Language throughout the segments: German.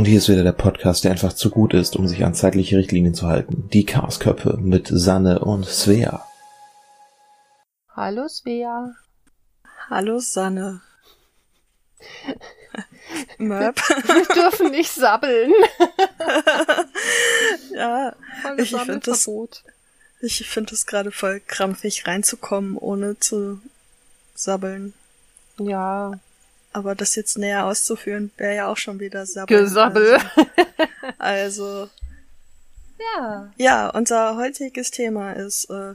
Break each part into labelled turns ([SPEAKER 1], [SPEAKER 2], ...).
[SPEAKER 1] Und hier ist wieder der Podcast, der einfach zu gut ist, um sich an zeitliche Richtlinien zu halten. Die Chaosköpfe mit Sanne und Svea.
[SPEAKER 2] Hallo Svea.
[SPEAKER 3] Hallo Sanne.
[SPEAKER 2] Möp. Wir dürfen nicht sabbeln.
[SPEAKER 3] ja, ich finde das, ich finde es gerade voll krampfig reinzukommen, ohne zu sabbeln.
[SPEAKER 2] Ja.
[SPEAKER 3] Aber das jetzt näher auszuführen, wäre ja auch schon wieder Sabbel.
[SPEAKER 2] Gesabbel.
[SPEAKER 3] Also, also.
[SPEAKER 2] Ja.
[SPEAKER 3] Ja, unser heutiges Thema ist äh,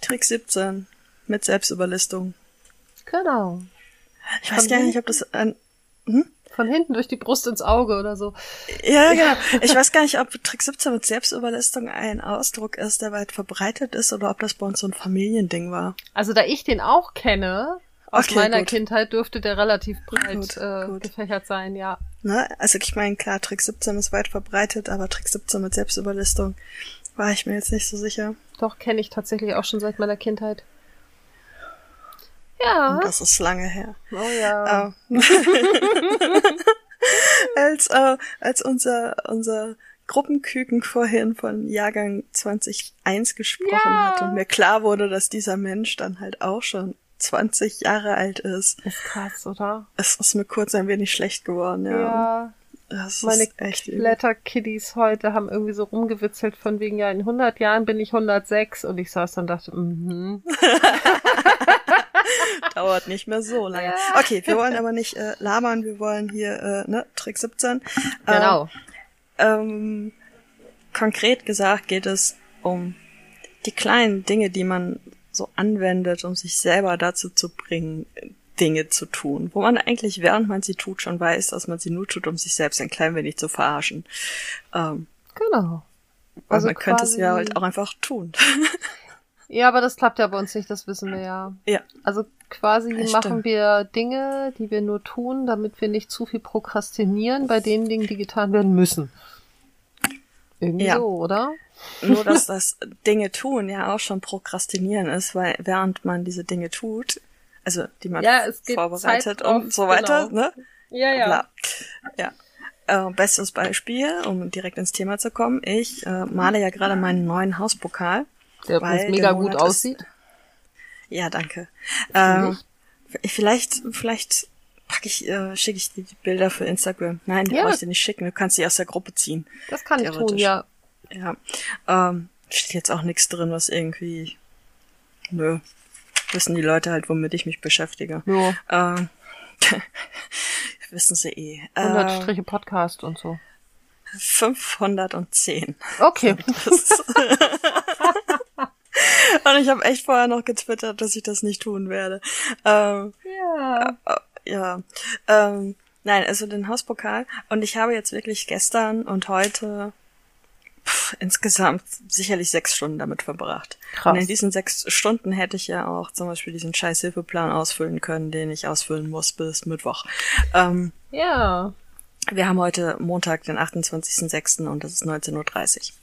[SPEAKER 3] Trick 17 mit Selbstüberlistung.
[SPEAKER 2] Genau.
[SPEAKER 3] Ich weiß gar nicht, ob das ein. Hm?
[SPEAKER 2] Von hinten durch die Brust ins Auge oder so.
[SPEAKER 3] Ja, genau. Ich weiß gar nicht, ob Trick 17 mit Selbstüberlistung ein Ausdruck ist, der weit verbreitet ist, oder ob das bei uns so ein Familiending war.
[SPEAKER 2] Also da ich den auch kenne, aus okay, meiner gut. Kindheit dürfte der relativ breit gut, äh, gut. gefächert sein, ja.
[SPEAKER 3] Ne? Also ich meine, klar, Trick 17 ist weit verbreitet, aber Trick 17 mit Selbstüberlistung war ich mir jetzt nicht so sicher.
[SPEAKER 2] Doch, kenne ich tatsächlich auch schon seit meiner Kindheit. Ja.
[SPEAKER 3] Und das ist lange her.
[SPEAKER 2] Oh ja.
[SPEAKER 3] Uh. als, uh, als unser, unser Gruppenküken vorhin von Jahrgang 2001 gesprochen ja. hat und mir klar wurde, dass dieser Mensch dann halt auch schon 20 Jahre alt ist.
[SPEAKER 2] Ist krass, oder?
[SPEAKER 3] Es ist mir kurz ein wenig schlecht geworden, ja.
[SPEAKER 2] Ja.
[SPEAKER 3] Das
[SPEAKER 2] Meine Blätterkiddies heute haben irgendwie so rumgewitzelt von wegen, ja, in 100 Jahren bin ich 106 und ich saß dann und dachte, mhm.
[SPEAKER 3] Dauert nicht mehr so lange. Okay, wir wollen aber nicht äh, labern, wir wollen hier, äh, ne, Trick 17.
[SPEAKER 2] Genau.
[SPEAKER 3] Ähm, ähm, konkret gesagt geht es um die kleinen Dinge, die man so anwendet, um sich selber dazu zu bringen, Dinge zu tun, wo man eigentlich, während man sie tut, schon weiß, dass man sie nur tut, um sich selbst ein klein wenig zu verarschen. Ähm,
[SPEAKER 2] genau.
[SPEAKER 3] Also man könnte es ja halt auch einfach tun.
[SPEAKER 2] ja, aber das klappt ja bei uns nicht, das wissen wir ja.
[SPEAKER 3] Ja.
[SPEAKER 2] Also quasi
[SPEAKER 3] Das
[SPEAKER 2] machen
[SPEAKER 3] stimmt.
[SPEAKER 2] wir Dinge, die wir nur tun, damit wir nicht zu viel prokrastinieren bei den Dingen, die getan werden müssen. Irgendwie
[SPEAKER 3] Ja.
[SPEAKER 2] so, oder?
[SPEAKER 3] Nur, dass das Dinge tun ja auch schon Prokrastinieren ist, weil während man diese Dinge tut, also die man
[SPEAKER 2] Ja,
[SPEAKER 3] vorbereitet
[SPEAKER 2] auf-
[SPEAKER 3] und so weiter,
[SPEAKER 2] genau.
[SPEAKER 3] ne?
[SPEAKER 2] Ja,
[SPEAKER 3] Bla. Ja. Äh, bestes Beispiel, um direkt ins Thema zu kommen. Ich äh, male ja gerade meinen neuen Hauspokal.
[SPEAKER 2] Der
[SPEAKER 3] Weil
[SPEAKER 2] mega
[SPEAKER 3] der
[SPEAKER 2] gut
[SPEAKER 3] Monat ist-
[SPEAKER 2] aussieht.
[SPEAKER 3] Ja, danke. Ähm, vielleicht, vielleicht packe ich, äh, schicke ich dir die Bilder für Instagram. Nein, die
[SPEAKER 2] Ja.
[SPEAKER 3] brauchst du nicht schicken. Du kannst sie aus der Gruppe ziehen.
[SPEAKER 2] Das kann ich tun, ja.
[SPEAKER 3] Ja. Ähm, steht jetzt auch nichts drin, was irgendwie. Nö. Wissen die Leute halt, womit ich mich beschäftige.
[SPEAKER 2] Nur
[SPEAKER 3] Ähm, wissen sie eh.
[SPEAKER 2] 100
[SPEAKER 3] Äh,
[SPEAKER 2] Striche Podcast und so.
[SPEAKER 3] 510.
[SPEAKER 2] Okay.
[SPEAKER 3] Und ich habe echt vorher noch getwittert, dass ich das nicht tun werde. Ähm,
[SPEAKER 2] Ja.
[SPEAKER 3] Ja. Ähm, nein, also den Hauspokal. Und ich habe jetzt wirklich gestern und heute pff, insgesamt sicherlich sechs Stunden damit verbracht.
[SPEAKER 2] Krass.
[SPEAKER 3] Und in diesen sechs Stunden hätte ich ja auch zum Beispiel diesen scheiß Hilfeplan ausfüllen können, den ich ausfüllen muss bis Mittwoch. Ähm,
[SPEAKER 2] Ja.
[SPEAKER 3] wir haben heute Montag, den 28.06. und es ist 19.30 Uhr.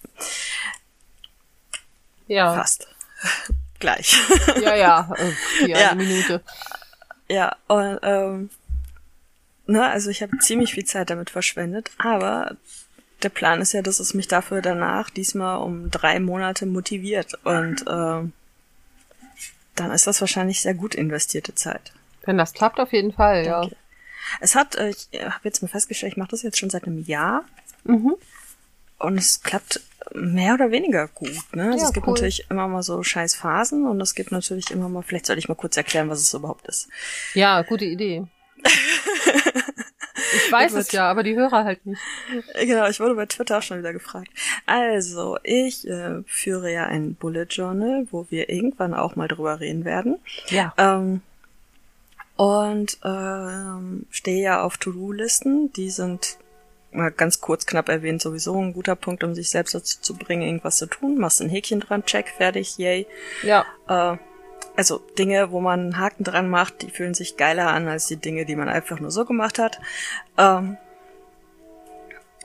[SPEAKER 2] Ja.
[SPEAKER 3] Fast. Gleich.
[SPEAKER 2] Ja, ja. Äh, ja,
[SPEAKER 3] Ja.
[SPEAKER 2] eine Minute.
[SPEAKER 3] Ja, und ähm, ne, also ich habe ziemlich viel Zeit damit verschwendet, aber der Plan ist ja, dass es mich dafür danach diesmal um drei Monate motiviert und ähm, dann ist das wahrscheinlich sehr gut investierte Zeit.
[SPEAKER 2] Wenn das klappt, auf jeden Fall, ja.
[SPEAKER 3] Danke. Es hat, äh, ich habe jetzt mal festgestellt, ich mache das jetzt schon seit einem Jahr
[SPEAKER 2] Mhm.
[SPEAKER 3] und es klappt mehr oder weniger gut. Ne? Also
[SPEAKER 2] Ja,
[SPEAKER 3] es gibt
[SPEAKER 2] cool.
[SPEAKER 3] natürlich immer mal so scheiß Phasen und es gibt natürlich immer mal, vielleicht soll ich mal kurz erklären, was es überhaupt ist.
[SPEAKER 2] Ja, gute Idee. Ich weiß es ja, aber die Hörer halt nicht.
[SPEAKER 3] Genau, ich wurde bei Twitter auch schon wieder gefragt. Also, ich äh, führe ja ein Bullet Journal, wo wir irgendwann auch mal drüber reden werden.
[SPEAKER 2] Ja.
[SPEAKER 3] Ähm, und ähm, stehe ja auf To-Do-Listen. Die sind mal ganz kurz knapp erwähnt sowieso ein guter Punkt, um sich selbst dazu zu bringen, irgendwas zu tun. Machst ein Häkchen dran, check, fertig, yay.
[SPEAKER 2] Ja.
[SPEAKER 3] Äh, also Dinge, wo man einen Haken dran macht, die fühlen sich geiler an als die Dinge, die man einfach nur so gemacht hat. Ähm,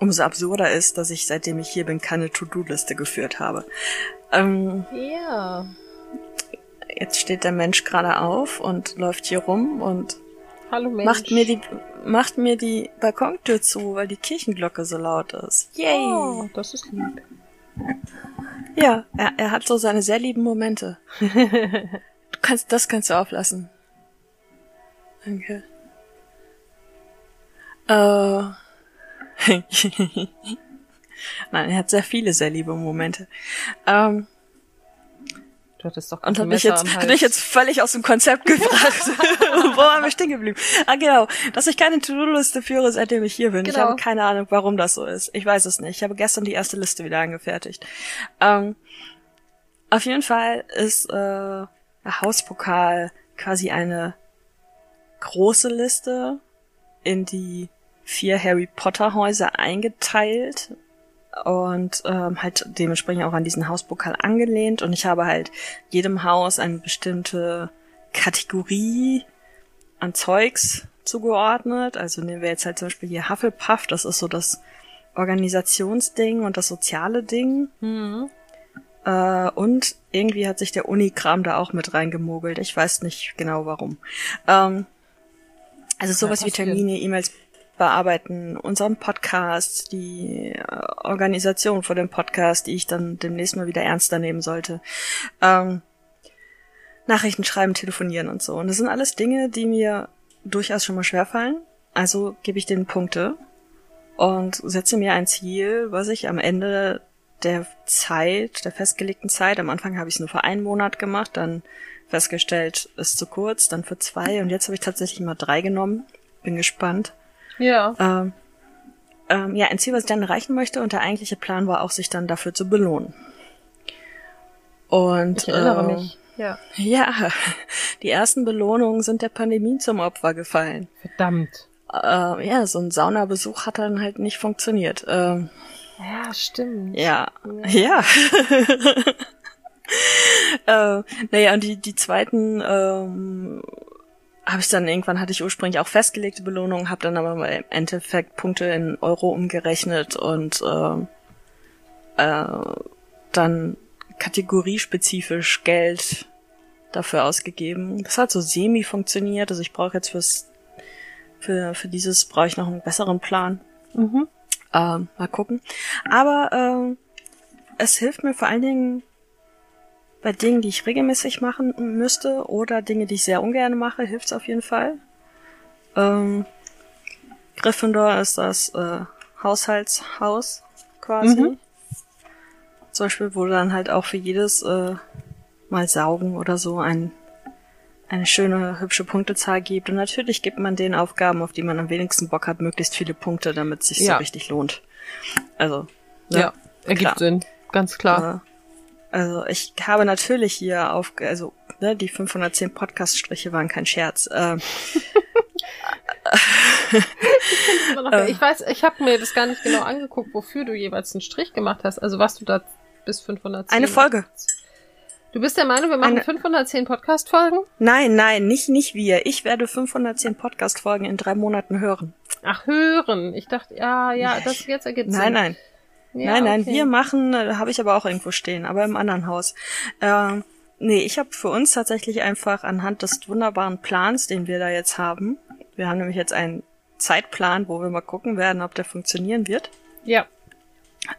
[SPEAKER 3] umso absurder ist, dass ich seitdem ich hier bin keine To-Do-Liste geführt habe. Ähm,
[SPEAKER 2] Ja.
[SPEAKER 3] jetzt steht der Mensch gerade auf und läuft hier rum und
[SPEAKER 2] Hallo Mensch.
[SPEAKER 3] Macht mir die, macht mir die Balkontür zu, weil die Kirchenglocke so laut ist. Yay!
[SPEAKER 2] Oh, das ist lieb.
[SPEAKER 3] Ja, er, er hat so seine sehr lieben Momente. Du kannst, das kannst du auflassen. Danke. Äh. Nein, er hat sehr viele sehr liebe Momente. Ähm,
[SPEAKER 2] Du hattest doch
[SPEAKER 3] und hat mich jetzt, hat mich jetzt völlig aus dem Konzept gebracht. Wo waren wir stehen geblieben? Ah, genau. Dass ich keine To-Do-Liste führe, seitdem ich hier bin. Ich
[SPEAKER 2] Genau.
[SPEAKER 3] habe keine Ahnung, warum das so ist. Ich weiß es nicht. Ich habe gestern die erste Liste wieder angefertigt. Ähm, auf jeden Fall ist äh, der Hauspokal quasi eine große Liste in die vier Harry Potter Häuser eingeteilt und ähm, halt dementsprechend auch an diesen Hauspokal angelehnt und ich habe halt jedem Haus eine bestimmte Kategorie an Zeugs zugeordnet. Also nehmen wir jetzt halt zum Beispiel hier Hufflepuff, das ist so das Organisationsding und das soziale Ding.
[SPEAKER 2] Mhm.
[SPEAKER 3] Äh, und irgendwie hat sich der Unikram da auch mit reingemogelt. Ich weiß nicht genau warum. Ähm, also sowas wie
[SPEAKER 2] passiert.
[SPEAKER 3] Termine, E-Mails bearbeiten, unseren Podcast, die äh, Organisation von dem Podcast, die ich dann demnächst mal wieder ernster nehmen sollte. Ähm, Nachrichten schreiben, telefonieren und so. Und das sind alles Dinge, die mir durchaus schon mal schwerfallen. Also gebe ich denen Punkte und setze mir ein Ziel, was ich am Ende der Zeit, der festgelegten Zeit, am Anfang habe ich es nur für einen Monat gemacht, dann festgestellt, ist zu kurz, dann für zwei und jetzt habe ich tatsächlich mal drei genommen. Bin gespannt.
[SPEAKER 2] Ja.
[SPEAKER 3] Ähm, ähm, ja, ein Ziel, was ich dann erreichen möchte und der eigentliche Plan war auch, sich dann dafür zu belohnen. Und
[SPEAKER 2] Ich erinnere
[SPEAKER 3] äh,
[SPEAKER 2] mich. Ja.
[SPEAKER 3] Ja, die ersten Belohnungen sind der Pandemie zum Opfer gefallen.
[SPEAKER 2] Verdammt.
[SPEAKER 3] Äh, ja, so ein Saunabesuch hat dann halt nicht funktioniert. Ähm,
[SPEAKER 2] Ja, stimmt.
[SPEAKER 3] ja, ja. äh, naja, und die, die zweiten ähm, habe ich dann irgendwann, hatte ich ursprünglich auch festgelegte Belohnungen, habe dann aber im Endeffekt Punkte in Euro umgerechnet und ähm, äh, dann kategoriespezifisch Geld dafür ausgegeben. Das hat so semi funktioniert. Also ich brauche jetzt fürs für, für dieses brauche ich noch einen besseren Plan.
[SPEAKER 2] Mhm.
[SPEAKER 3] Ähm, mal gucken. Aber ähm, es hilft mir vor allen Dingen bei Dingen, die ich regelmäßig machen müsste oder Dinge, die ich sehr ungern mache, hilft es auf jeden Fall. Ähm, Gryffindor ist das äh, Haushaltshaus quasi.
[SPEAKER 2] Mhm.
[SPEAKER 3] Zum Beispiel, wo dann halt auch für jedes äh, Mal saugen oder so ein, eine schöne, hübsche Punktezahl gibt. Und natürlich gibt man den Aufgaben, auf die man am wenigsten Bock hat, möglichst viele Punkte, damit es sich
[SPEAKER 2] Ja.
[SPEAKER 3] so richtig lohnt. Also, ne?
[SPEAKER 2] Ja, ergibt
[SPEAKER 3] Klar.
[SPEAKER 2] Sinn. Ganz klar.
[SPEAKER 3] Äh, Also ich habe natürlich hier auf, also ne, die 510 Podcast-Striche waren kein Scherz. Ähm,
[SPEAKER 2] Immer noch-
[SPEAKER 3] äh.
[SPEAKER 2] ich weiß, ich habe mir das gar nicht genau angeguckt, wofür du jeweils einen Strich gemacht hast. Also was du da bis 510.
[SPEAKER 3] eine Folge.
[SPEAKER 2] Du bist der Meinung, wir machen
[SPEAKER 3] Eine-
[SPEAKER 2] 510 Podcast-Folgen?
[SPEAKER 3] Nein, nein, nicht nicht wir. Ich werde 510 Podcast-Folgen in drei Monaten hören.
[SPEAKER 2] Ach, hören. Ich dachte, ja, ja, das jetzt ergibt Sinn.
[SPEAKER 3] Nein, nein,
[SPEAKER 2] Ja,
[SPEAKER 3] nein, nein.
[SPEAKER 2] okay.
[SPEAKER 3] Wir machen, äh, habe ich aber auch irgendwo stehen, aber im anderen Haus. Ähm, nee, ich habe für uns tatsächlich einfach anhand des wunderbaren Plans, den wir da jetzt haben. Wir haben nämlich jetzt einen Zeitplan, wo wir mal gucken werden, ob der funktionieren wird.
[SPEAKER 2] Ja,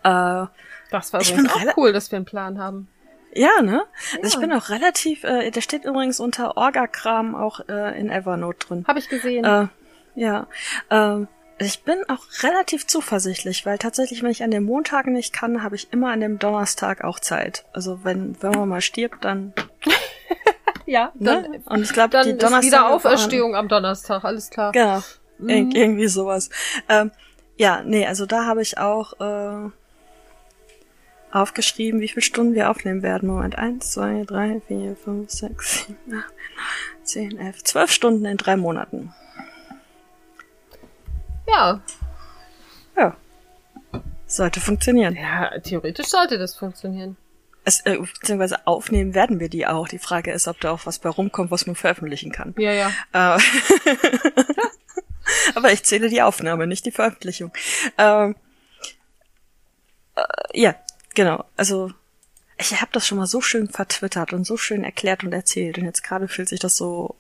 [SPEAKER 3] Äh,
[SPEAKER 2] das war
[SPEAKER 3] Ich
[SPEAKER 2] übrigens auch cool, dass wir einen Plan haben.
[SPEAKER 3] Ja, ne? Also ich
[SPEAKER 2] Ja.
[SPEAKER 3] bin auch relativ, äh, der steht übrigens unter Orga-Kram auch äh, in Evernote drin.
[SPEAKER 2] Habe ich gesehen.
[SPEAKER 3] Äh, ja, ähm, ich bin auch relativ zuversichtlich, weil tatsächlich, wenn ich an den Montagen nicht kann, habe ich immer an dem Donnerstag auch Zeit. Also wenn, wenn man mal stirbt, dann,
[SPEAKER 2] ja,
[SPEAKER 3] ne?
[SPEAKER 2] dann,
[SPEAKER 3] Und ich glaube,
[SPEAKER 2] dann
[SPEAKER 3] die
[SPEAKER 2] ist
[SPEAKER 3] Donnerstag
[SPEAKER 2] wieder Auferstehung am Donnerstag, alles klar.
[SPEAKER 3] Genau.
[SPEAKER 2] Mhm.
[SPEAKER 3] Ir irgendwie sowas. Ähm, ja, nee, also da habe ich auch äh, aufgeschrieben, wie viele Stunden wir aufnehmen werden. Moment, eins, zwei, drei, vier, fünf, sechs, sieben, acht, neun, zehn, elf, zwölf Stunden in drei Monaten.
[SPEAKER 2] Ja,
[SPEAKER 3] Ja. Sollte funktionieren.
[SPEAKER 2] ja, theoretisch sollte das funktionieren.
[SPEAKER 3] Es, äh, beziehungsweise aufnehmen werden wir die auch. Die Frage ist, ob da auch was bei rumkommt, was man veröffentlichen kann.
[SPEAKER 2] Ja, ja.
[SPEAKER 3] Äh, Aber ich zähle die Aufnahme, nicht die Veröffentlichung. Ähm, äh, ja, genau. Also ich habe das schon mal so schön vertwittert und so schön erklärt und erzählt. Und jetzt gerade fühlt sich das so,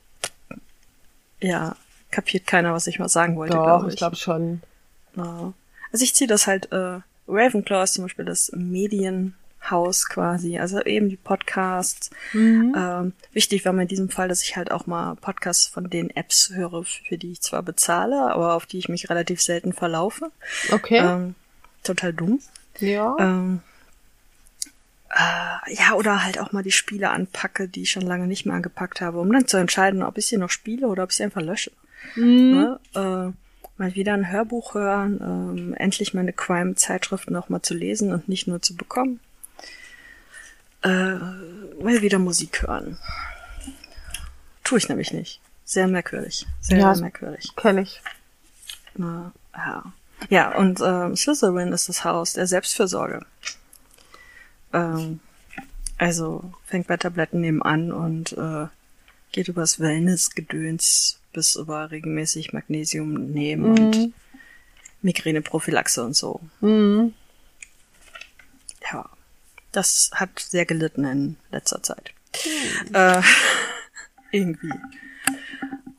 [SPEAKER 3] ja, kapiert keiner, was ich mal sagen wollte.
[SPEAKER 2] Doch,
[SPEAKER 3] glaub
[SPEAKER 2] ich glaube schon.
[SPEAKER 3] Also ich ziehe das halt, äh, Ravenclaw ist zum Beispiel das Medienhaus quasi, also eben die Podcasts.
[SPEAKER 2] Mhm.
[SPEAKER 3] Ähm, wichtig war mir in diesem Fall, dass ich halt auch mal Podcasts von den Apps höre, für die ich zwar bezahle, aber auf die ich mich relativ selten verlaufe.
[SPEAKER 2] Okay.
[SPEAKER 3] Ähm, total dumm.
[SPEAKER 2] ja.
[SPEAKER 3] Ähm, äh, ja, oder halt auch mal die Spiele anpacke, die ich schon lange nicht mehr angepackt habe, um dann zu entscheiden, ob ich sie noch spiele oder ob ich sie einfach lösche.
[SPEAKER 2] Mhm.
[SPEAKER 3] Ne? Äh, mal wieder ein Hörbuch hören, ähm, endlich meine Crime-Zeitschriften auch mal zu lesen und nicht nur zu bekommen. Äh, mal wieder Musik hören. Tue ich nämlich nicht. Sehr merkwürdig. Sehr,
[SPEAKER 2] Ja,
[SPEAKER 3] sehr merkwürdig.
[SPEAKER 2] Kenn ich.
[SPEAKER 3] Na, ja. Ja, und ähm, Slytherin ist das Haus der Selbstfürsorge. Ähm, also fängt bei Tabletten nebenan und äh, geht übers Wellness-Gedöns bis über regelmäßig Magnesium nehmen und
[SPEAKER 2] Mhm.
[SPEAKER 3] Migräneprophylaxe und so.
[SPEAKER 2] Mhm.
[SPEAKER 3] Ja, das hat sehr gelitten in letzter Zeit. Äh, irgendwie.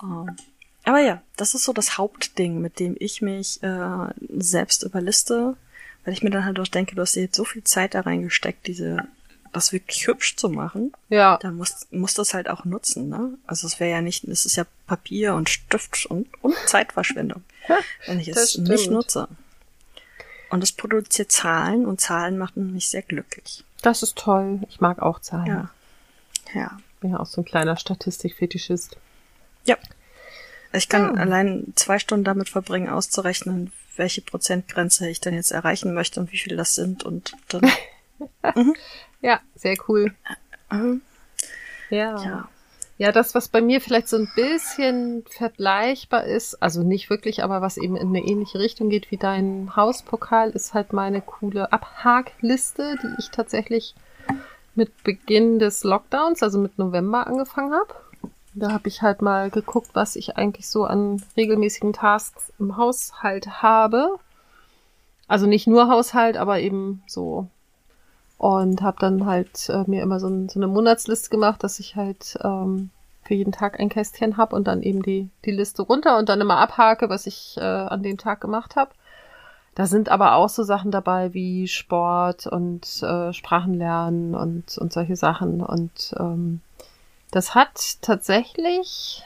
[SPEAKER 3] Ähm, aber ja, das ist so das Hauptding, mit dem ich mich äh, selbst überliste, weil ich mir dann halt auch denke, du hast dir jetzt so viel Zeit da reingesteckt, diese das wirklich hübsch zu machen,
[SPEAKER 2] Ja.
[SPEAKER 3] dann muss, muss das halt auch nutzen, ne? Also es wäre ja nicht, es ist ja Papier und Stift und, und Zeitverschwendung, wenn ich es nicht nutze. Und es produziert Zahlen und Zahlen machen mich sehr glücklich.
[SPEAKER 2] Das ist toll. Ich mag auch Zahlen.
[SPEAKER 3] Ja. Ja.
[SPEAKER 2] Bin ja auch so ein kleiner Statistikfetischist.
[SPEAKER 3] Ja. Ich kann
[SPEAKER 2] Ja.
[SPEAKER 3] allein zwei Stunden damit verbringen, auszurechnen, welche Prozentgrenze ich dann jetzt erreichen möchte und wie viel das sind und dann,
[SPEAKER 2] Ja, sehr cool.
[SPEAKER 3] ähm,
[SPEAKER 2] Ja.
[SPEAKER 3] ja.
[SPEAKER 2] Ja, das, was bei mir vielleicht so ein bisschen vergleichbar ist, also nicht wirklich, aber was eben in eine ähnliche Richtung geht wie dein Hauspokal, ist halt meine coole Abhakliste, die ich tatsächlich mit Beginn des Lockdowns, also mit November angefangen habe. Da habe ich halt mal geguckt, was ich eigentlich so an regelmäßigen Tasks im Haushalt habe. Also nicht nur Haushalt, aber eben so und habe dann halt äh, mir immer so, ein, so eine Monatsliste gemacht, dass ich halt ähm, für jeden Tag ein Kästchen habe und dann eben die, die Liste runter und dann immer abhake, was ich äh, an dem Tag gemacht habe. Da sind aber auch so Sachen dabei wie Sport und äh, Sprachenlernen und, und solche Sachen. Und ähm, das hat tatsächlich,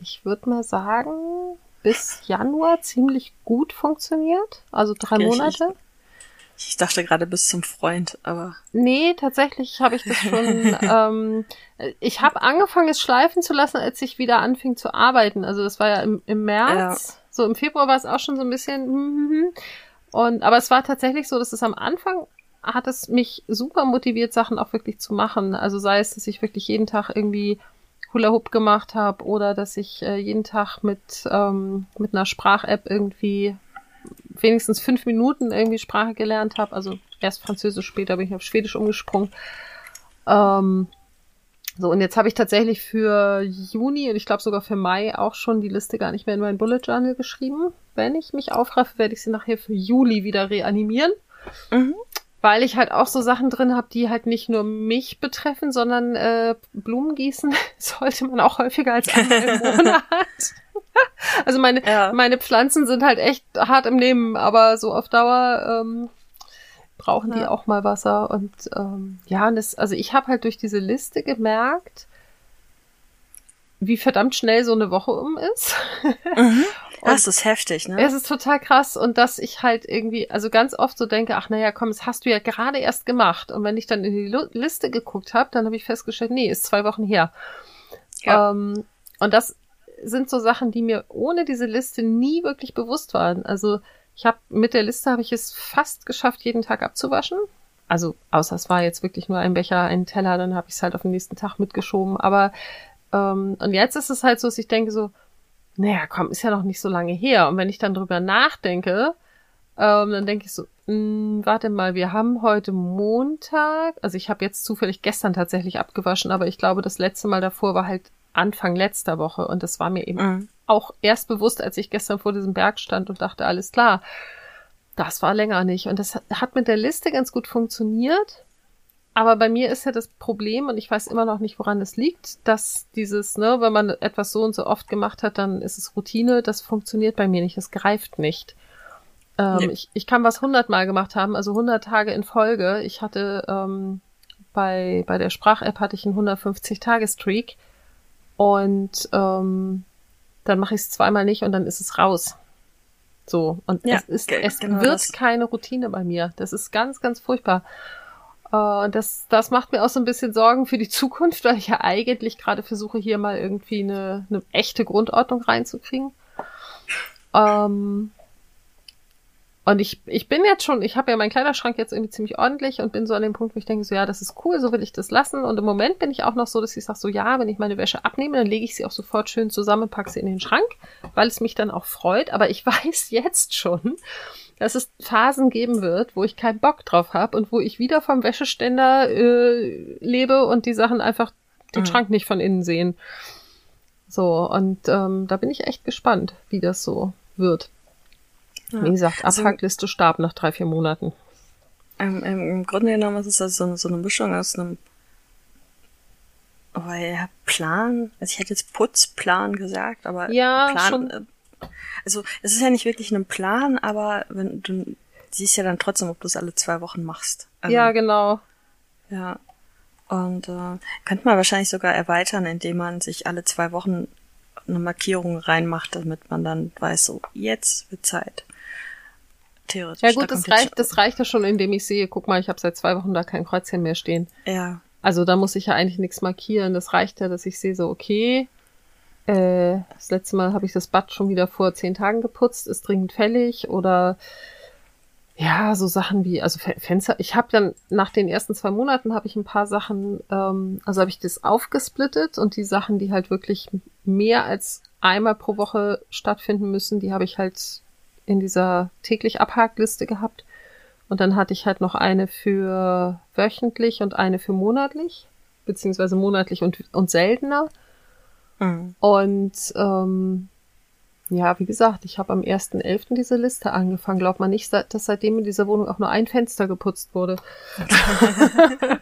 [SPEAKER 2] ich würde mal sagen, bis Januar ziemlich gut funktioniert. Also drei
[SPEAKER 3] Okay,
[SPEAKER 2] Monate.
[SPEAKER 3] Ich dachte gerade bis zum Freund, aber
[SPEAKER 2] Nee, tatsächlich habe ich das schon. ähm, ich habe angefangen, es schleifen zu lassen, als ich wieder anfing zu arbeiten. Also das war ja im, im März. So im Februar war es auch schon so ein bisschen. hm, hm, hm. Und aber es war tatsächlich so, dass es am Anfang hat es mich super motiviert, Sachen auch wirklich zu machen. Also sei es, dass ich wirklich jeden Tag irgendwie Hula Hoop gemacht habe oder dass ich äh, jeden Tag mit ähm, mit einer Sprach-App irgendwie wenigstens fünf Minuten irgendwie Sprache gelernt habe. Also erst Französisch, später bin ich auf Schwedisch umgesprungen. Ähm, so, und jetzt habe ich tatsächlich für Juni und ich glaube sogar für Mai auch schon die Liste gar nicht mehr in mein Bullet Journal geschrieben. Wenn ich mich aufraffe, werde ich sie nachher für Juli wieder reanimieren.
[SPEAKER 3] Mhm.
[SPEAKER 2] Weil ich halt auch so Sachen drin habe, die halt nicht nur mich betreffen, sondern äh, Blumen gießen sollte man auch häufiger als einmal im Monat. Also meine,
[SPEAKER 3] Ja.
[SPEAKER 2] meine Pflanzen sind halt echt hart im Nehmen, aber so auf Dauer ähm, brauchen die
[SPEAKER 3] Ja.
[SPEAKER 2] auch mal Wasser. Und ähm, ja, und das, also ich habe halt durch diese Liste gemerkt, wie verdammt schnell so eine Woche um ist.
[SPEAKER 3] Mhm. das ist heftig, ne?
[SPEAKER 2] Es ist total krass und dass ich halt irgendwie, also ganz oft so denke, ach naja, komm, das hast du ja gerade erst gemacht. Und wenn ich dann in die Liste geguckt habe, dann habe ich festgestellt, nee, ist zwei Wochen her.
[SPEAKER 3] Ja.
[SPEAKER 2] Ähm, und das sind so Sachen, die mir ohne diese Liste nie wirklich bewusst waren. Also ich habe mit der Liste habe ich es fast geschafft, jeden Tag abzuwaschen. Also außer es war jetzt wirklich nur ein Becher, ein Teller, dann habe ich es halt auf den nächsten Tag mitgeschoben. Aber ähm, und jetzt ist es halt so, dass ich denke so, naja, komm, ist ja noch nicht so lange her. Und wenn ich dann drüber nachdenke, ähm, dann denke ich so, mh, warte mal, wir haben heute Montag. Also ich habe jetzt zufällig gestern tatsächlich abgewaschen, aber ich glaube, das letzte Mal davor war halt Anfang letzter Woche. Und das war mir eben
[SPEAKER 3] Mhm.
[SPEAKER 2] auch erst bewusst, als ich gestern vor diesem Berg stand und dachte, alles klar, das war länger nicht. Und das hat- mit der Liste ganz gut funktioniert. aber bei mir ist ja das Problem, und ich weiß immer noch nicht, woran es liegt, dass dieses, ne, wenn man etwas so und so oft gemacht hat, dann ist es Routine, das funktioniert bei mir nicht, das greift nicht. Ähm, nee. ich, ich kann was hundertmal gemacht haben, also hundert Tage in Folge. Ich hatte ähm, bei, bei der Sprach-App hatte ich einen 150-Tage-Streak und ähm, dann mache ich es zweimal nicht und dann ist es raus. So. Und ja, es ist, es genau wird das. keine Routine bei mir. Das ist ganz, ganz furchtbar. Äh, das, das macht mir auch so ein bisschen Sorgen für die Zukunft, weil ich ja eigentlich gerade versuche, hier mal irgendwie eine, eine echte Grundordnung reinzukriegen. Ähm, und ich, ich bin jetzt schon, ich habe ja meinen Kleiderschrank jetzt irgendwie ziemlich ordentlich und bin so an dem Punkt, wo ich denke, so ja, das ist cool, so will ich das lassen. Und im Moment bin ich auch noch so, dass ich sage, so ja, wenn ich meine Wäsche abnehme, dann lege ich sie auch sofort schön zusammen, packe sie in den Schrank, weil es mich dann auch freut. Aber ich weiß jetzt schon, dass es Phasen geben wird, wo ich keinen Bock drauf habe und wo ich wieder vom Wäscheständer äh, lebe und die Sachen einfach den mhm. Schrank nicht von innen sehen. So, und ähm, da bin ich echt gespannt, wie das so wird. Ja. Wie gesagt, Abhackliste also, starb nach drei, vier Monaten.
[SPEAKER 3] Ähm, Im Grunde genommen ist es also so, eine Mischung aus einem oh, ja, Plan, also ich hätte jetzt Putzplan gesagt, aber
[SPEAKER 2] ja,
[SPEAKER 3] Plan,
[SPEAKER 2] schon.
[SPEAKER 3] Äh, also es ist ja nicht wirklich ein Plan, aber wenn du siehst ja dann trotzdem, ob du es alle zwei Wochen machst.
[SPEAKER 2] Also, ja, genau.
[SPEAKER 3] Ja. Und äh, könnte man wahrscheinlich sogar erweitern, indem man sich alle zwei Wochen eine Markierung reinmacht, damit man dann weiß, so jetzt wird Zeit
[SPEAKER 2] theoretisch. Ja gut, da das reicht, das reicht ja schon, indem ich sehe, guck mal, ich habe seit zwei Wochen da kein Kreuzchen mehr stehen.
[SPEAKER 3] Ja.
[SPEAKER 2] Also da muss ich ja eigentlich nichts markieren. Das reicht ja, dass ich sehe so, okay, äh, das letzte Mal habe ich das Bad schon wieder vor zehn Tagen geputzt, ist dringend fällig oder ja, so Sachen wie, also Fenster. Ich habe dann nach den ersten zwei Monaten habe ich ein paar Sachen, ähm, also habe ich das aufgesplittet und die Sachen, die halt wirklich mehr als einmal pro Woche stattfinden müssen, die habe ich halt in dieser täglich Abhakliste gehabt. Und dann hatte ich halt noch eine für wöchentlich und eine für monatlich, beziehungsweise monatlich und, und seltener. Mhm. Und ähm, ja, wie gesagt, ich habe am 1.11. diese Liste angefangen. Glaubt man nicht, dass seitdem in dieser Wohnung auch nur ein Fenster geputzt wurde.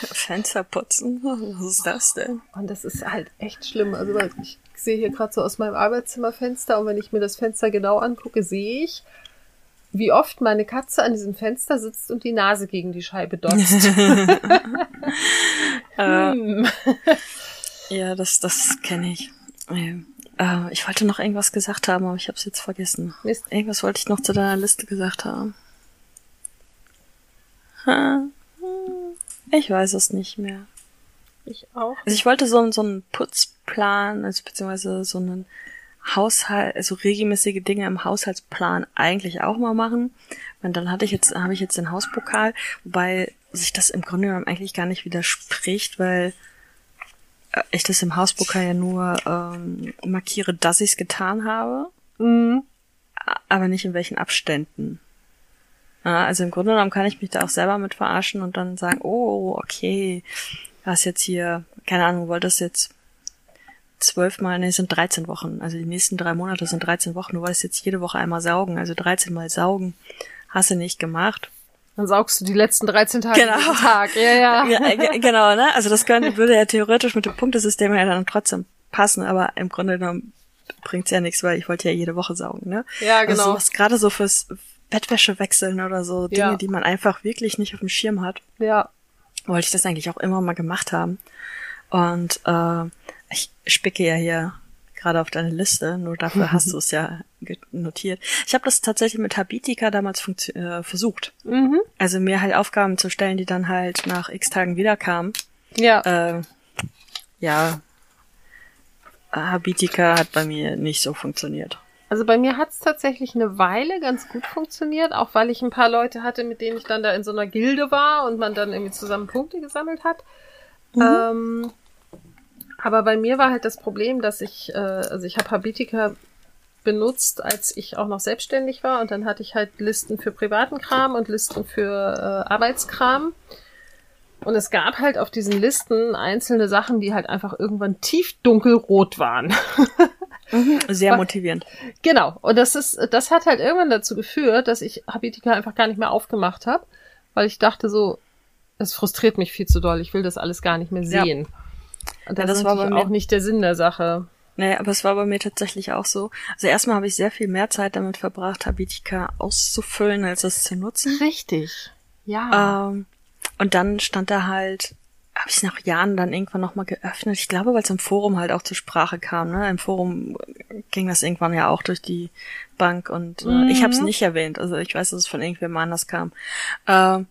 [SPEAKER 3] Fenster putzen? Was ist das denn?
[SPEAKER 2] Und das ist halt echt schlimm. Also ich sehe hier gerade so aus meinem Arbeitszimmerfenster und wenn ich mir das Fenster genau angucke, sehe ich, wie oft meine Katze an diesem Fenster sitzt und die Nase gegen die Scheibe dotzt.
[SPEAKER 3] hm. Ja, das, das kenne ich. Äh, ich wollte noch irgendwas gesagt haben, aber ich habe es jetzt vergessen. Mist. Irgendwas wollte ich noch zu deiner Liste gesagt haben. Ich weiß es nicht mehr.
[SPEAKER 2] Ich auch.
[SPEAKER 3] Also ich wollte so, so einen Putzplan, also beziehungsweise so einen Haushalt, also regelmäßige Dinge im Haushaltsplan eigentlich auch mal machen. Und dann hatte ich jetzt, habe ich jetzt den Hauspokal, wobei sich das im Grunde genommen eigentlich gar nicht widerspricht, weil äh, ich das im Hauspokal ja nur ähm, markiere, dass ich es getan habe, mhm. aber nicht in welchen Abständen. Ja, also im Grunde genommen kann ich mich da auch selber mit verarschen und dann sagen, oh, okay, hast jetzt hier, keine Ahnung, wolltest jetzt zwölfmal, ne, sind 13 Wochen. Also die nächsten drei Monate sind 13 Wochen. Du wolltest jetzt jede Woche einmal saugen, also 13 mal saugen. Hast du nicht gemacht.
[SPEAKER 2] Dann saugst du die letzten 13 Tage genau. Tag. Ja, ja.
[SPEAKER 3] ja, genau, ne? Also das könnte, würde ja theoretisch mit dem Punktesystem ja dann trotzdem passen, aber im Grunde genommen bringt's ja nichts, weil ich wollte ja jede Woche saugen, ne?
[SPEAKER 2] Ja, genau. Also
[SPEAKER 3] gerade so fürs Bettwäsche wechseln oder so, Dinge, ja. die man einfach wirklich nicht auf dem Schirm hat.
[SPEAKER 2] Ja.
[SPEAKER 3] Wollte ich das eigentlich auch immer mal gemacht haben. Und äh, ich spicke ja hier gerade auf deine Liste, nur dafür hast du es ja notiert. Ich habe das tatsächlich mit Habitica damals äh, versucht. Mhm. Also mir halt Aufgaben zu stellen, die dann halt nach x Tagen wiederkamen.
[SPEAKER 2] Ja.
[SPEAKER 3] Äh, ja. Habitica hat bei mir nicht so funktioniert.
[SPEAKER 2] Also bei mir hat es tatsächlich eine Weile ganz gut funktioniert, auch weil ich ein paar Leute hatte, mit denen ich dann da in so einer Gilde war und man dann irgendwie zusammen Punkte gesammelt hat. Mhm. Ähm, aber bei mir war halt das Problem, dass ich, äh, also ich habe Habitica benutzt, als ich auch noch selbstständig war und dann hatte ich halt Listen für privaten Kram und Listen für äh, Arbeitskram. Und es gab halt auf diesen Listen einzelne Sachen, die halt einfach irgendwann tief dunkelrot waren.
[SPEAKER 3] Mhm, sehr motivierend.
[SPEAKER 2] Genau. Und das ist, das hat halt irgendwann dazu geführt, dass ich Habitica einfach gar nicht mehr aufgemacht habe, weil ich dachte so, es frustriert mich viel zu doll. Ich will das alles gar nicht mehr sehen.
[SPEAKER 3] Ja.
[SPEAKER 2] Und das,
[SPEAKER 3] das
[SPEAKER 2] ist
[SPEAKER 3] war
[SPEAKER 2] auch nicht der Sinn der Sache.
[SPEAKER 3] Nee, aber es war bei mir tatsächlich auch so. Also erstmal habe ich sehr viel mehr Zeit damit verbracht, Habitica auszufüllen, als es zu nutzen.
[SPEAKER 2] Richtig. Ja.
[SPEAKER 3] Ähm, und dann stand da halt, habe ich nach Jahren dann irgendwann nochmal geöffnet. Ich glaube, weil es im Forum halt auch zur Sprache kam. Ne? Im Forum ging das irgendwann ja auch durch die Bank und äh, ich habe es
[SPEAKER 2] Mhm.
[SPEAKER 3] nicht erwähnt. Also ich weiß, dass es von irgendwem anders kam. Ähm,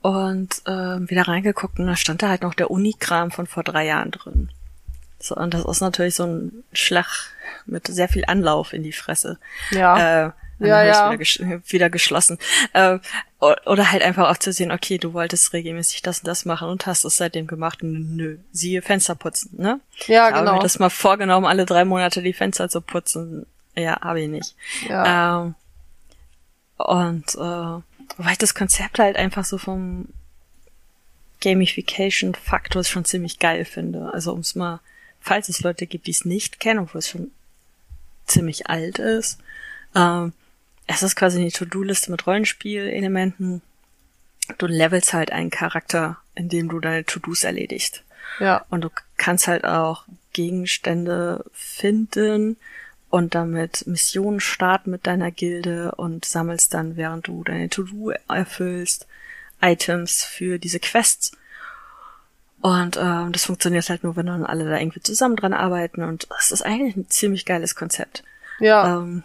[SPEAKER 3] und ähm, wieder reingeguckt und da stand da halt noch der Unikram von vor drei Jahren drin. So, und das ist natürlich so ein Schlag mit sehr viel Anlauf in die Fresse.
[SPEAKER 2] ja.
[SPEAKER 3] Äh, dann
[SPEAKER 2] Ja, ja.
[SPEAKER 3] Wieder, gesch wieder geschlossen. Äh, oder halt einfach auch zu sehen, okay, du wolltest regelmäßig das und das machen und hast es seitdem gemacht. Nö, siehe Fenster putzen, ne?
[SPEAKER 2] ja,
[SPEAKER 3] ich habe
[SPEAKER 2] genau.
[SPEAKER 3] mir das mal vorgenommen, alle drei Monate die Fenster zu putzen. Ja, habe ich nicht.
[SPEAKER 2] ja.
[SPEAKER 3] Ähm, und äh, wobei ich das Konzept halt einfach so vom Gamification-Faktor schon ziemlich geil finde. Also um es mal, falls es Leute gibt, die es nicht kennen, obwohl es schon ziemlich alt ist. Ähm, es ist quasi eine To-Do-Liste mit Rollenspielelementen. Du levelst halt einen Charakter, indem du deine To-Dos erledigst.
[SPEAKER 2] ja.
[SPEAKER 3] Und du kannst halt auch Gegenstände finden und damit Missionen starten mit deiner Gilde und sammelst dann, während du deine To-Do erfüllst, Items für diese Quests. Und ähm, das funktioniert halt nur, wenn dann alle da irgendwie zusammen dran arbeiten. Und das ist eigentlich ein ziemlich geiles Konzept.
[SPEAKER 2] Ja.
[SPEAKER 3] Ähm,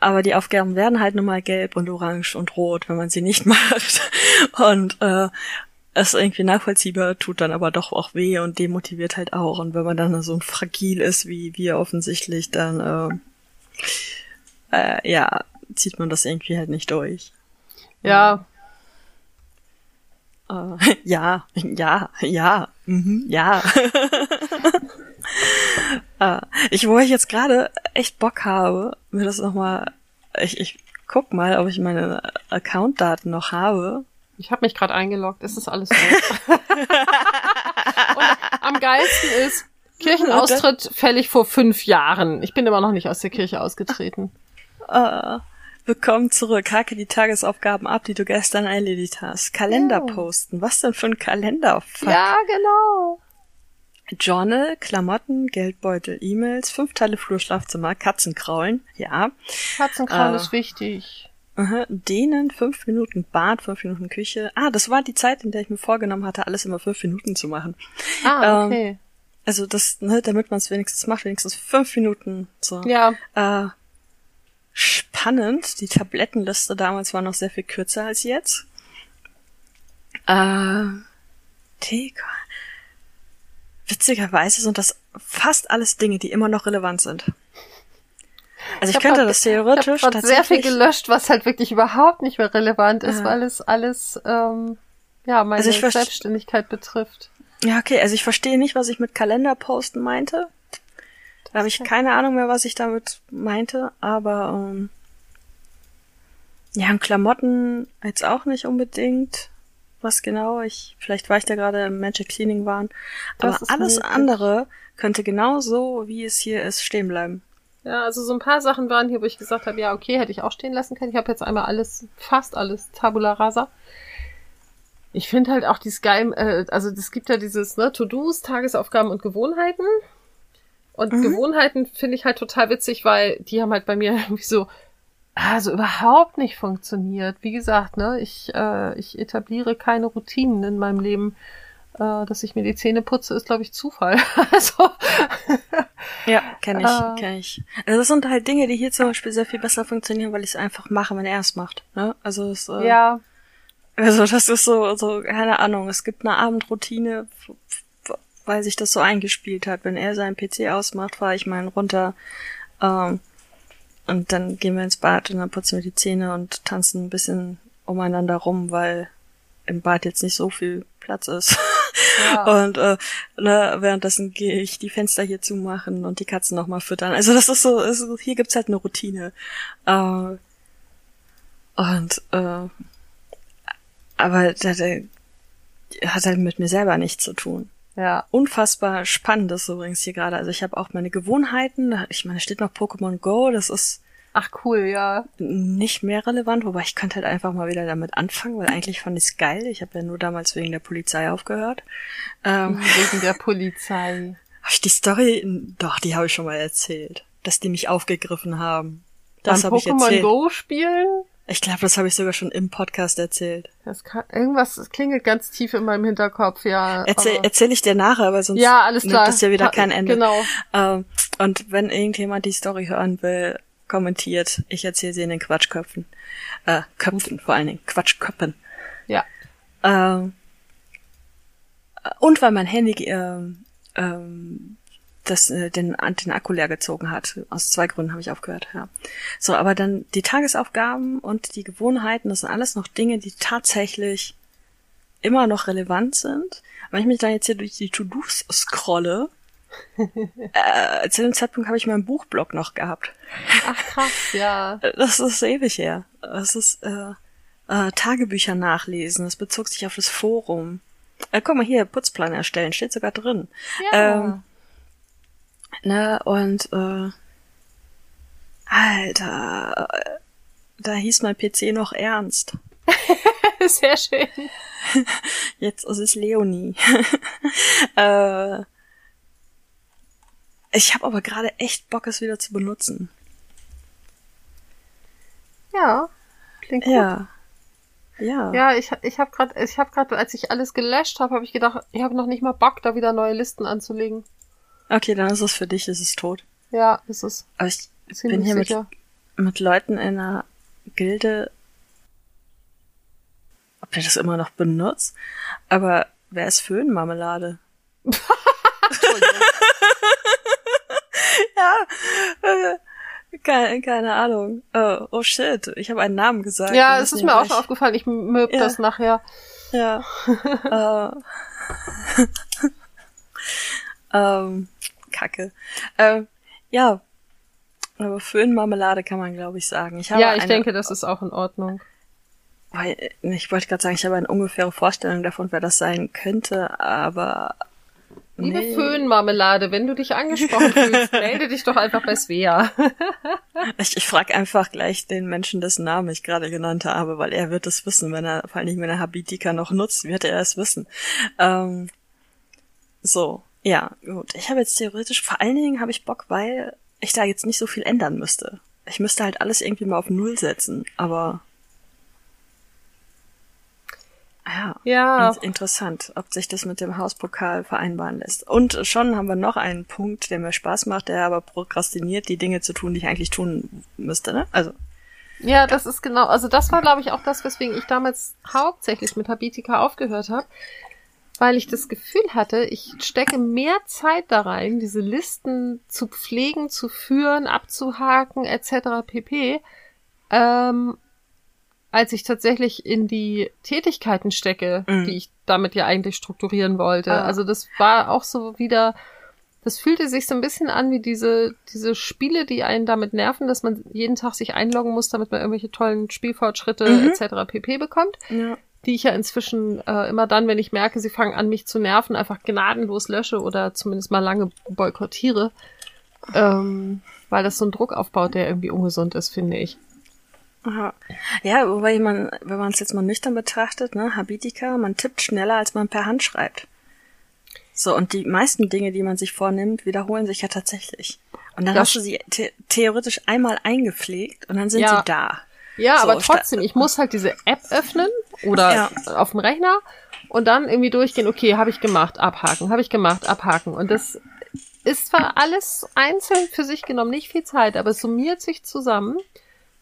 [SPEAKER 3] aber die Aufgaben werden halt nun mal gelb und orange und rot, wenn man sie nicht macht. Und äh, es ist irgendwie nachvollziehbar, tut dann aber doch auch weh und demotiviert halt auch. Und wenn man dann so fragil ist wie wir offensichtlich, dann äh, äh, ja, zieht man das irgendwie halt nicht durch.
[SPEAKER 2] ja.
[SPEAKER 3] Äh, ja, ja, ja, mhm, ja. äh, ich, wo ich jetzt gerade echt Bock habe, mir das nochmal, ich, ich guck mal, ob ich meine Accountdaten noch habe.
[SPEAKER 2] Ich habe mich gerade eingeloggt. Es ist alles gut. Und am geilsten ist, Kirchenaustritt fällig vor fünf Jahren. Ich bin immer noch nicht aus der Kirche ausgetreten.
[SPEAKER 3] Äh, willkommen zurück. Hake die Tagesaufgaben ab, die du gestern erledigt hast. Kalender
[SPEAKER 2] Ja.
[SPEAKER 3] posten. Was denn für ein Kalender? Fuck.
[SPEAKER 2] Ja, genau.
[SPEAKER 3] Journal, Klamotten, Geldbeutel, E-Mails, fünf Teile Flur, Schlafzimmer, Katzenkraulen, ja.
[SPEAKER 2] Katzenkram
[SPEAKER 3] Äh.
[SPEAKER 2] ist wichtig.
[SPEAKER 3] Aha, Dehnen, fünf Minuten Bad, fünf Minuten Küche. Ah, das war die Zeit, in der ich mir vorgenommen hatte, alles immer fünf Minuten zu machen.
[SPEAKER 2] Ah,
[SPEAKER 3] ähm,
[SPEAKER 2] okay.
[SPEAKER 3] Also das, ne, damit man es wenigstens macht, wenigstens fünf Minuten. So.
[SPEAKER 2] Ja,
[SPEAKER 3] Äh, spannend. Die Tablettenliste damals war noch sehr viel kürzer als jetzt. Äh, Digga. Witzigerweise sind das fast alles Dinge, die immer noch relevant sind. Also ich,
[SPEAKER 2] hab
[SPEAKER 3] könnte
[SPEAKER 2] grad-
[SPEAKER 3] das
[SPEAKER 2] ich habe
[SPEAKER 3] theoretisch
[SPEAKER 2] gerade sehr viel
[SPEAKER 3] tatsächlich-
[SPEAKER 2] gelöscht, was halt wirklich überhaupt nicht mehr relevant ist,
[SPEAKER 3] Ja.
[SPEAKER 2] weil es alles, ähm, ja, meine
[SPEAKER 3] Also ich verste-
[SPEAKER 2] Selbstständigkeit betrifft.
[SPEAKER 3] Ja, okay, also ich verstehe nicht, was ich mit Kalenderposten meinte. Da habe ich keine Ahnung mehr, was ich damit meinte, aber ähm, ja, und Klamotten jetzt auch nicht unbedingt. Was genau? Ich vielleicht war ich da gerade im Magic Cleaning waren, aber alles
[SPEAKER 2] möglich.
[SPEAKER 3] andere könnte genauso, wie es hier ist, stehen bleiben.
[SPEAKER 2] Ja, also so ein paar Sachen waren hier, wo ich gesagt habe, ja, okay, hätte ich auch stehen lassen können. Ich habe jetzt einmal alles, fast alles Tabula Rasa. Ich finde halt auch dieses geil, äh, also es gibt ja dieses, ne, To-Dos, Tagesaufgaben und Gewohnheiten. Und
[SPEAKER 3] Mhm.
[SPEAKER 2] Gewohnheiten finde ich halt total witzig, weil die haben halt bei mir irgendwie so, also überhaupt nicht funktioniert. Wie gesagt, ne, ich, äh, ich etabliere keine Routinen in meinem Leben. Äh, dass ich mir die Zähne putze, ist, glaube ich, Zufall. also,
[SPEAKER 3] Ja, kenne ich,
[SPEAKER 2] Äh.
[SPEAKER 3] kenne ich. Also das sind halt Dinge, die hier zum Beispiel sehr viel besser funktionieren, weil ich es einfach mache, wenn er es macht. Ne? Also es, äh,
[SPEAKER 2] ja,
[SPEAKER 3] Also das ist so, so, keine Ahnung, es gibt eine Abendroutine, weil sich das so eingespielt hat. Wenn er seinen PC ausmacht, fahre ich meinen runter ähm, und dann gehen wir ins Bad und dann putzen wir die Zähne und tanzen ein bisschen umeinander rum, weil im Bad jetzt nicht so viel Platz ist.
[SPEAKER 2] Ja.
[SPEAKER 3] Und äh, ne, währenddessen gehe ich die Fenster hier zumachen und die Katzen nochmal füttern. Also das ist so, ist, hier gibt's halt eine Routine. Äh, und äh, aber das äh, hat halt mit mir selber nichts zu tun.
[SPEAKER 2] Ja.
[SPEAKER 3] Unfassbar spannend ist übrigens hier gerade. Also ich habe auch meine Gewohnheiten. Ich meine, da steht noch Pokémon Go. Das ist
[SPEAKER 2] Ach cool, ja.
[SPEAKER 3] Nicht mehr relevant, wobei ich könnte halt einfach mal wieder damit anfangen, weil eigentlich fand ich es geil. Ich habe ja nur damals wegen der Polizei aufgehört.
[SPEAKER 2] Ähm, wegen der Polizei.
[SPEAKER 3] Habe ich die Story? Doch, die habe ich schon mal erzählt, dass die mich aufgegriffen haben. Das habe ich erzählt.
[SPEAKER 2] Pokémon Go spielen?
[SPEAKER 3] Ich glaube, das habe ich sogar schon im Podcast erzählt.
[SPEAKER 2] Das kann, irgendwas das klingelt ganz tief in meinem Hinterkopf, ja.
[SPEAKER 3] Erzähl, erzähl ich dir nachher, aber sonst
[SPEAKER 2] ja, alles klar.
[SPEAKER 3] nimmt das ja wieder kein Ende.
[SPEAKER 2] Genau.
[SPEAKER 3] Ähm, und wenn irgendjemand die Story hören will, kommentiert. Ich erzähle sie in den Quatschköpfen. Äh, Köpfen vor allen Dingen. Quatschköppen.
[SPEAKER 2] Ja.
[SPEAKER 3] Ähm, und weil mein Handy ähm, ähm, das, äh, den, den Akku leer gezogen hat. Aus zwei Gründen habe ich aufgehört, ja. So, aber dann die Tagesaufgaben und die Gewohnheiten, das sind alles noch Dinge, die tatsächlich immer noch relevant sind. Wenn ich mich dann jetzt hier durch die To-Dos scrolle, äh, zu dem Zeitpunkt habe ich meinen Buchblog noch gehabt.
[SPEAKER 2] Ach krass, ja.
[SPEAKER 3] Das ist ewig her. Das ist äh, äh, Tagebücher nachlesen. Das bezog sich auf das Forum. Äh, guck mal hier, Putzplan erstellen, steht sogar drin.
[SPEAKER 2] Ja.
[SPEAKER 3] Ähm, ne, und äh, Alter, da hieß mein PC noch Ernst.
[SPEAKER 2] Sehr schön.
[SPEAKER 3] Jetzt ist es Leonie. äh, ich habe aber gerade echt Bock, es wieder zu benutzen.
[SPEAKER 2] Ja, klingt gut.
[SPEAKER 3] Ja. Ja.
[SPEAKER 2] Ja, ich, ich habe gerade, ich habe gerade, als ich alles gelöscht habe, habe ich gedacht, ich habe noch nicht mal Bock, da wieder neue Listen anzulegen.
[SPEAKER 3] Okay, dann ist es für dich, ist es tot.
[SPEAKER 2] Ja, ist es.
[SPEAKER 3] Aber ich bin hier mit, mit Leuten in einer Gilde, ob ihr das immer noch benutzt, aber wer ist Föhnmarmelade? ja, äh, keine, keine Ahnung. Oh, oh shit, ich habe einen Namen gesagt.
[SPEAKER 2] Ja, es ist mir auch schon aufgefallen. Ich möb ja. das nachher.
[SPEAKER 3] Ja. äh, ähm, Kacke. Ähm, ja. Aber Föhnmarmelade kann man, glaube ich, sagen. Ich habe
[SPEAKER 2] ja, ich
[SPEAKER 3] eine,
[SPEAKER 2] denke, das ist auch in Ordnung.
[SPEAKER 3] Weil, ich wollte gerade sagen, ich habe eine ungefähre Vorstellung davon, wer das sein könnte, aber
[SPEAKER 2] Liebe nee. Föhnmarmelade, wenn du dich angesprochen fühlst, melde dich doch einfach bei Svea.
[SPEAKER 3] ich ich frage einfach gleich den Menschen, dessen Namen ich gerade genannt habe, weil er wird es wissen, wenn er, vor allem wenn er Habitika noch nutzt, wird er es wissen. Ähm, so, ja, gut. Ich habe jetzt theoretisch, vor allen Dingen habe ich Bock, weil ich da jetzt nicht so viel ändern müsste. Ich müsste halt alles irgendwie mal auf Null setzen, aber ja,
[SPEAKER 2] ja.
[SPEAKER 3] interessant, ob sich das mit dem Hauspokal vereinbaren lässt. Und schon haben wir noch einen Punkt, der mir Spaß macht, der aber prokrastiniert, die Dinge zu tun, die ich eigentlich tun müsste, ne? Also.
[SPEAKER 2] Ja, das ist genau, also das war, glaube ich, auch das, weswegen ich damals hauptsächlich mit Habitika aufgehört habe, weil ich das Gefühl hatte, ich stecke mehr Zeit da rein, diese Listen zu pflegen, zu führen, abzuhaken, etc. pp. Ähm, als ich tatsächlich in die Tätigkeiten stecke, mhm. die ich damit ja eigentlich strukturieren wollte. Ah. Also das war auch so wieder, das fühlte sich so ein bisschen an wie diese, diese Spiele, die einen damit nerven, dass man jeden Tag sich einloggen muss, damit man irgendwelche tollen Spielfortschritte mhm. etc. pp bekommt.
[SPEAKER 3] Ja.
[SPEAKER 2] Die ich ja inzwischen äh, immer dann, wenn ich merke, sie fangen an, mich zu nerven, einfach gnadenlos lösche oder zumindest mal lange boykottiere. Ähm, weil das so einen Druck aufbaut, der irgendwie ungesund ist, finde ich.
[SPEAKER 3] Aha. Ja, wobei man, wenn man es jetzt mal nüchtern betrachtet, ne, Habitika, man tippt schneller, als man per Hand schreibt. So, und die meisten Dinge, die man sich vornimmt, wiederholen sich ja tatsächlich. Und dann das hast du sie the theoretisch einmal eingepflegt und dann sind
[SPEAKER 2] ja.
[SPEAKER 3] sie da.
[SPEAKER 2] Ja, so, aber trotzdem, ich muss halt diese App öffnen oder ja. auf dem Rechner und dann irgendwie durchgehen, okay, habe ich gemacht, abhaken, habe ich gemacht, abhaken. Und das ist zwar alles einzeln für sich genommen nicht viel Zeit, aber es summiert sich zusammen.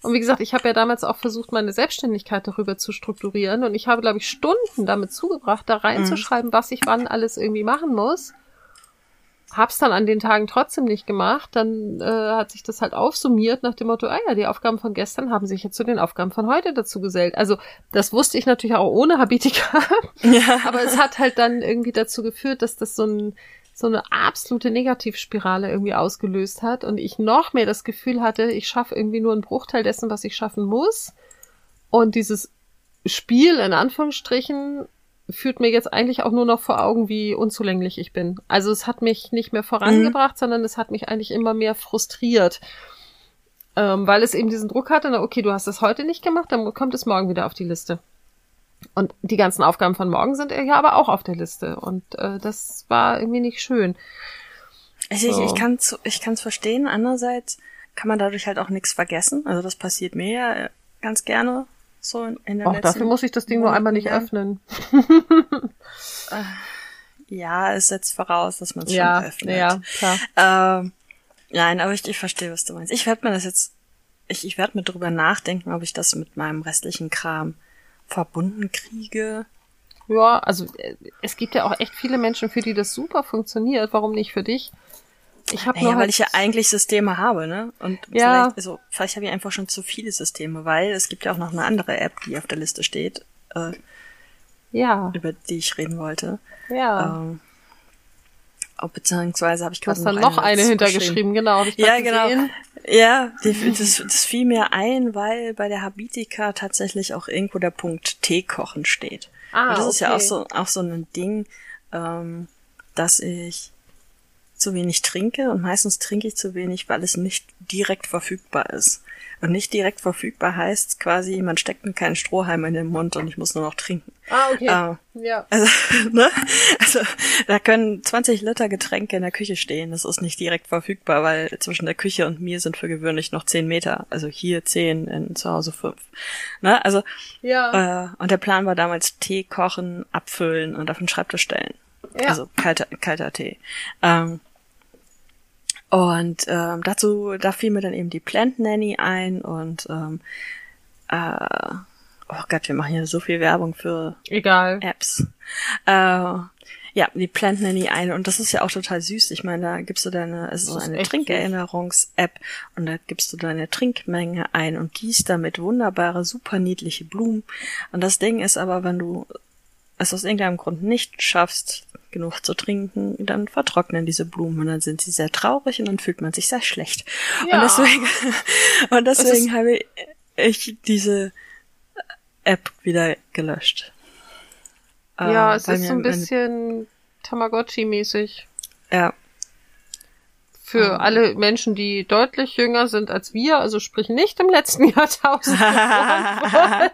[SPEAKER 2] Und wie gesagt, ich habe ja damals auch versucht, meine Selbstständigkeit darüber zu strukturieren. Und ich habe, glaube ich, Stunden damit zugebracht, da reinzuschreiben, mhm. was ich wann alles irgendwie machen muss. Hab's dann an den Tagen trotzdem nicht gemacht. Dann äh, hat sich das halt aufsummiert nach dem Motto, ah ja, die Aufgaben von gestern haben sich jetzt zu den Aufgaben von heute dazu gesellt. Also das wusste ich natürlich auch ohne Habitika. Ja. Aber es hat halt dann irgendwie dazu geführt, dass das so ein so eine absolute Negativspirale irgendwie ausgelöst hat und ich noch mehr das Gefühl hatte, ich schaffe irgendwie nur einen Bruchteil dessen, was ich schaffen muss. Und dieses Spiel in Anführungsstrichen führt mir jetzt eigentlich auch nur noch vor Augen, wie unzulänglich ich bin. Also es hat mich nicht mehr vorangebracht, mhm. sondern es hat mich eigentlich immer mehr frustriert. Ähm, weil es eben diesen Druck hatte, na, okay, du hast das heute nicht gemacht, dann kommt es morgen wieder auf die Liste. Und die ganzen Aufgaben von morgen sind ja aber auch auf der Liste. Und äh, das war irgendwie nicht schön.
[SPEAKER 3] Also ich, ich kann es ich kann's verstehen. Andererseits kann man dadurch halt auch nichts vergessen. Also das passiert mir ja äh, ganz gerne so in, in der
[SPEAKER 2] Auch dafür muss ich das Ding nur einmal nicht öffnen.
[SPEAKER 3] Ja, es setzt voraus, dass man es
[SPEAKER 2] Ja,
[SPEAKER 3] schon öffnet.
[SPEAKER 2] ja, klar.
[SPEAKER 3] Ähm, nein, aber ich, ich verstehe, was du meinst. Ich werde mir das jetzt, ich, ich werde mir drüber nachdenken, ob ich das mit meinem restlichen Kram verbunden kriege.
[SPEAKER 2] Ja, also äh, es gibt ja auch echt viele Menschen, für die das super funktioniert. Warum nicht für dich? Ich habe
[SPEAKER 3] Naja,
[SPEAKER 2] nur
[SPEAKER 3] weil
[SPEAKER 2] halt,
[SPEAKER 3] ich ja eigentlich Systeme habe, ne? Und
[SPEAKER 2] Ja.
[SPEAKER 3] vielleicht, also vielleicht habe ich einfach schon zu viele Systeme, weil es gibt ja auch noch eine andere App, die auf der Liste steht, äh,
[SPEAKER 2] ja,
[SPEAKER 3] über die ich reden wollte.
[SPEAKER 2] ja.
[SPEAKER 3] Ähm, oh, beziehungsweise habe ich
[SPEAKER 2] du
[SPEAKER 3] gerade
[SPEAKER 2] hast dann noch eine hintergeschrieben, genau.
[SPEAKER 3] Ja, genau.
[SPEAKER 2] gesehen.
[SPEAKER 3] Ja, die, das, das fiel mir ein, weil bei der Habitica tatsächlich auch irgendwo der Punkt Tee kochen steht.
[SPEAKER 2] Ah,
[SPEAKER 3] Und das ist ja auch
[SPEAKER 2] okay.
[SPEAKER 3] so, auch so ein Ding, ähm, dass ich zu wenig trinke und meistens trinke ich zu wenig, weil es nicht direkt verfügbar ist. Und nicht direkt verfügbar heißt quasi, man steckt mir keinen Strohhalm in den Mund und ich muss nur noch trinken.
[SPEAKER 2] Ah, okay.
[SPEAKER 3] Äh,
[SPEAKER 2] ja.
[SPEAKER 3] also, ne? also da können 20 Liter Getränke in der Küche stehen. Das ist nicht direkt verfügbar, weil zwischen der Küche und mir sind für gewöhnlich noch 10 Meter. Also hier 10, in zu Hause 5. Ne? Also,
[SPEAKER 2] Ja.
[SPEAKER 3] äh, und der Plan war damals Tee kochen, abfüllen und auf den Schreibtisch stellen.
[SPEAKER 2] Ja.
[SPEAKER 3] Also kalter, kalter Tee. Ähm, und ähm, dazu, da fiel mir dann eben die Plant Nanny ein und ähm, äh, oh Gott, wir machen hier so viel Werbung für
[SPEAKER 2] Egal.
[SPEAKER 3] Apps. Äh, ja, die Plant Nanny ein und das ist ja auch total süß. Ich meine, da gibst du deine, es ist so eine Trinkerinnerungs-App und da gibst du deine Trinkmenge ein und gießt damit wunderbare, super niedliche Blumen. Und das Ding ist aber, wenn du es aus irgendeinem Grund nicht schaffst, genug zu trinken, dann vertrocknen diese Blumen und dann sind sie sehr traurig und dann fühlt man sich sehr schlecht.
[SPEAKER 2] Ja.
[SPEAKER 3] Und deswegen, und deswegen habe ich diese App wieder gelöscht.
[SPEAKER 2] Ja,
[SPEAKER 3] Äh,
[SPEAKER 2] es ist so ein bisschen Tamagotchi-mäßig.
[SPEAKER 3] Ja,
[SPEAKER 2] Für
[SPEAKER 3] Ah.
[SPEAKER 2] alle Menschen, die deutlich jünger sind als wir, also sprich nicht im letzten Jahrtausend.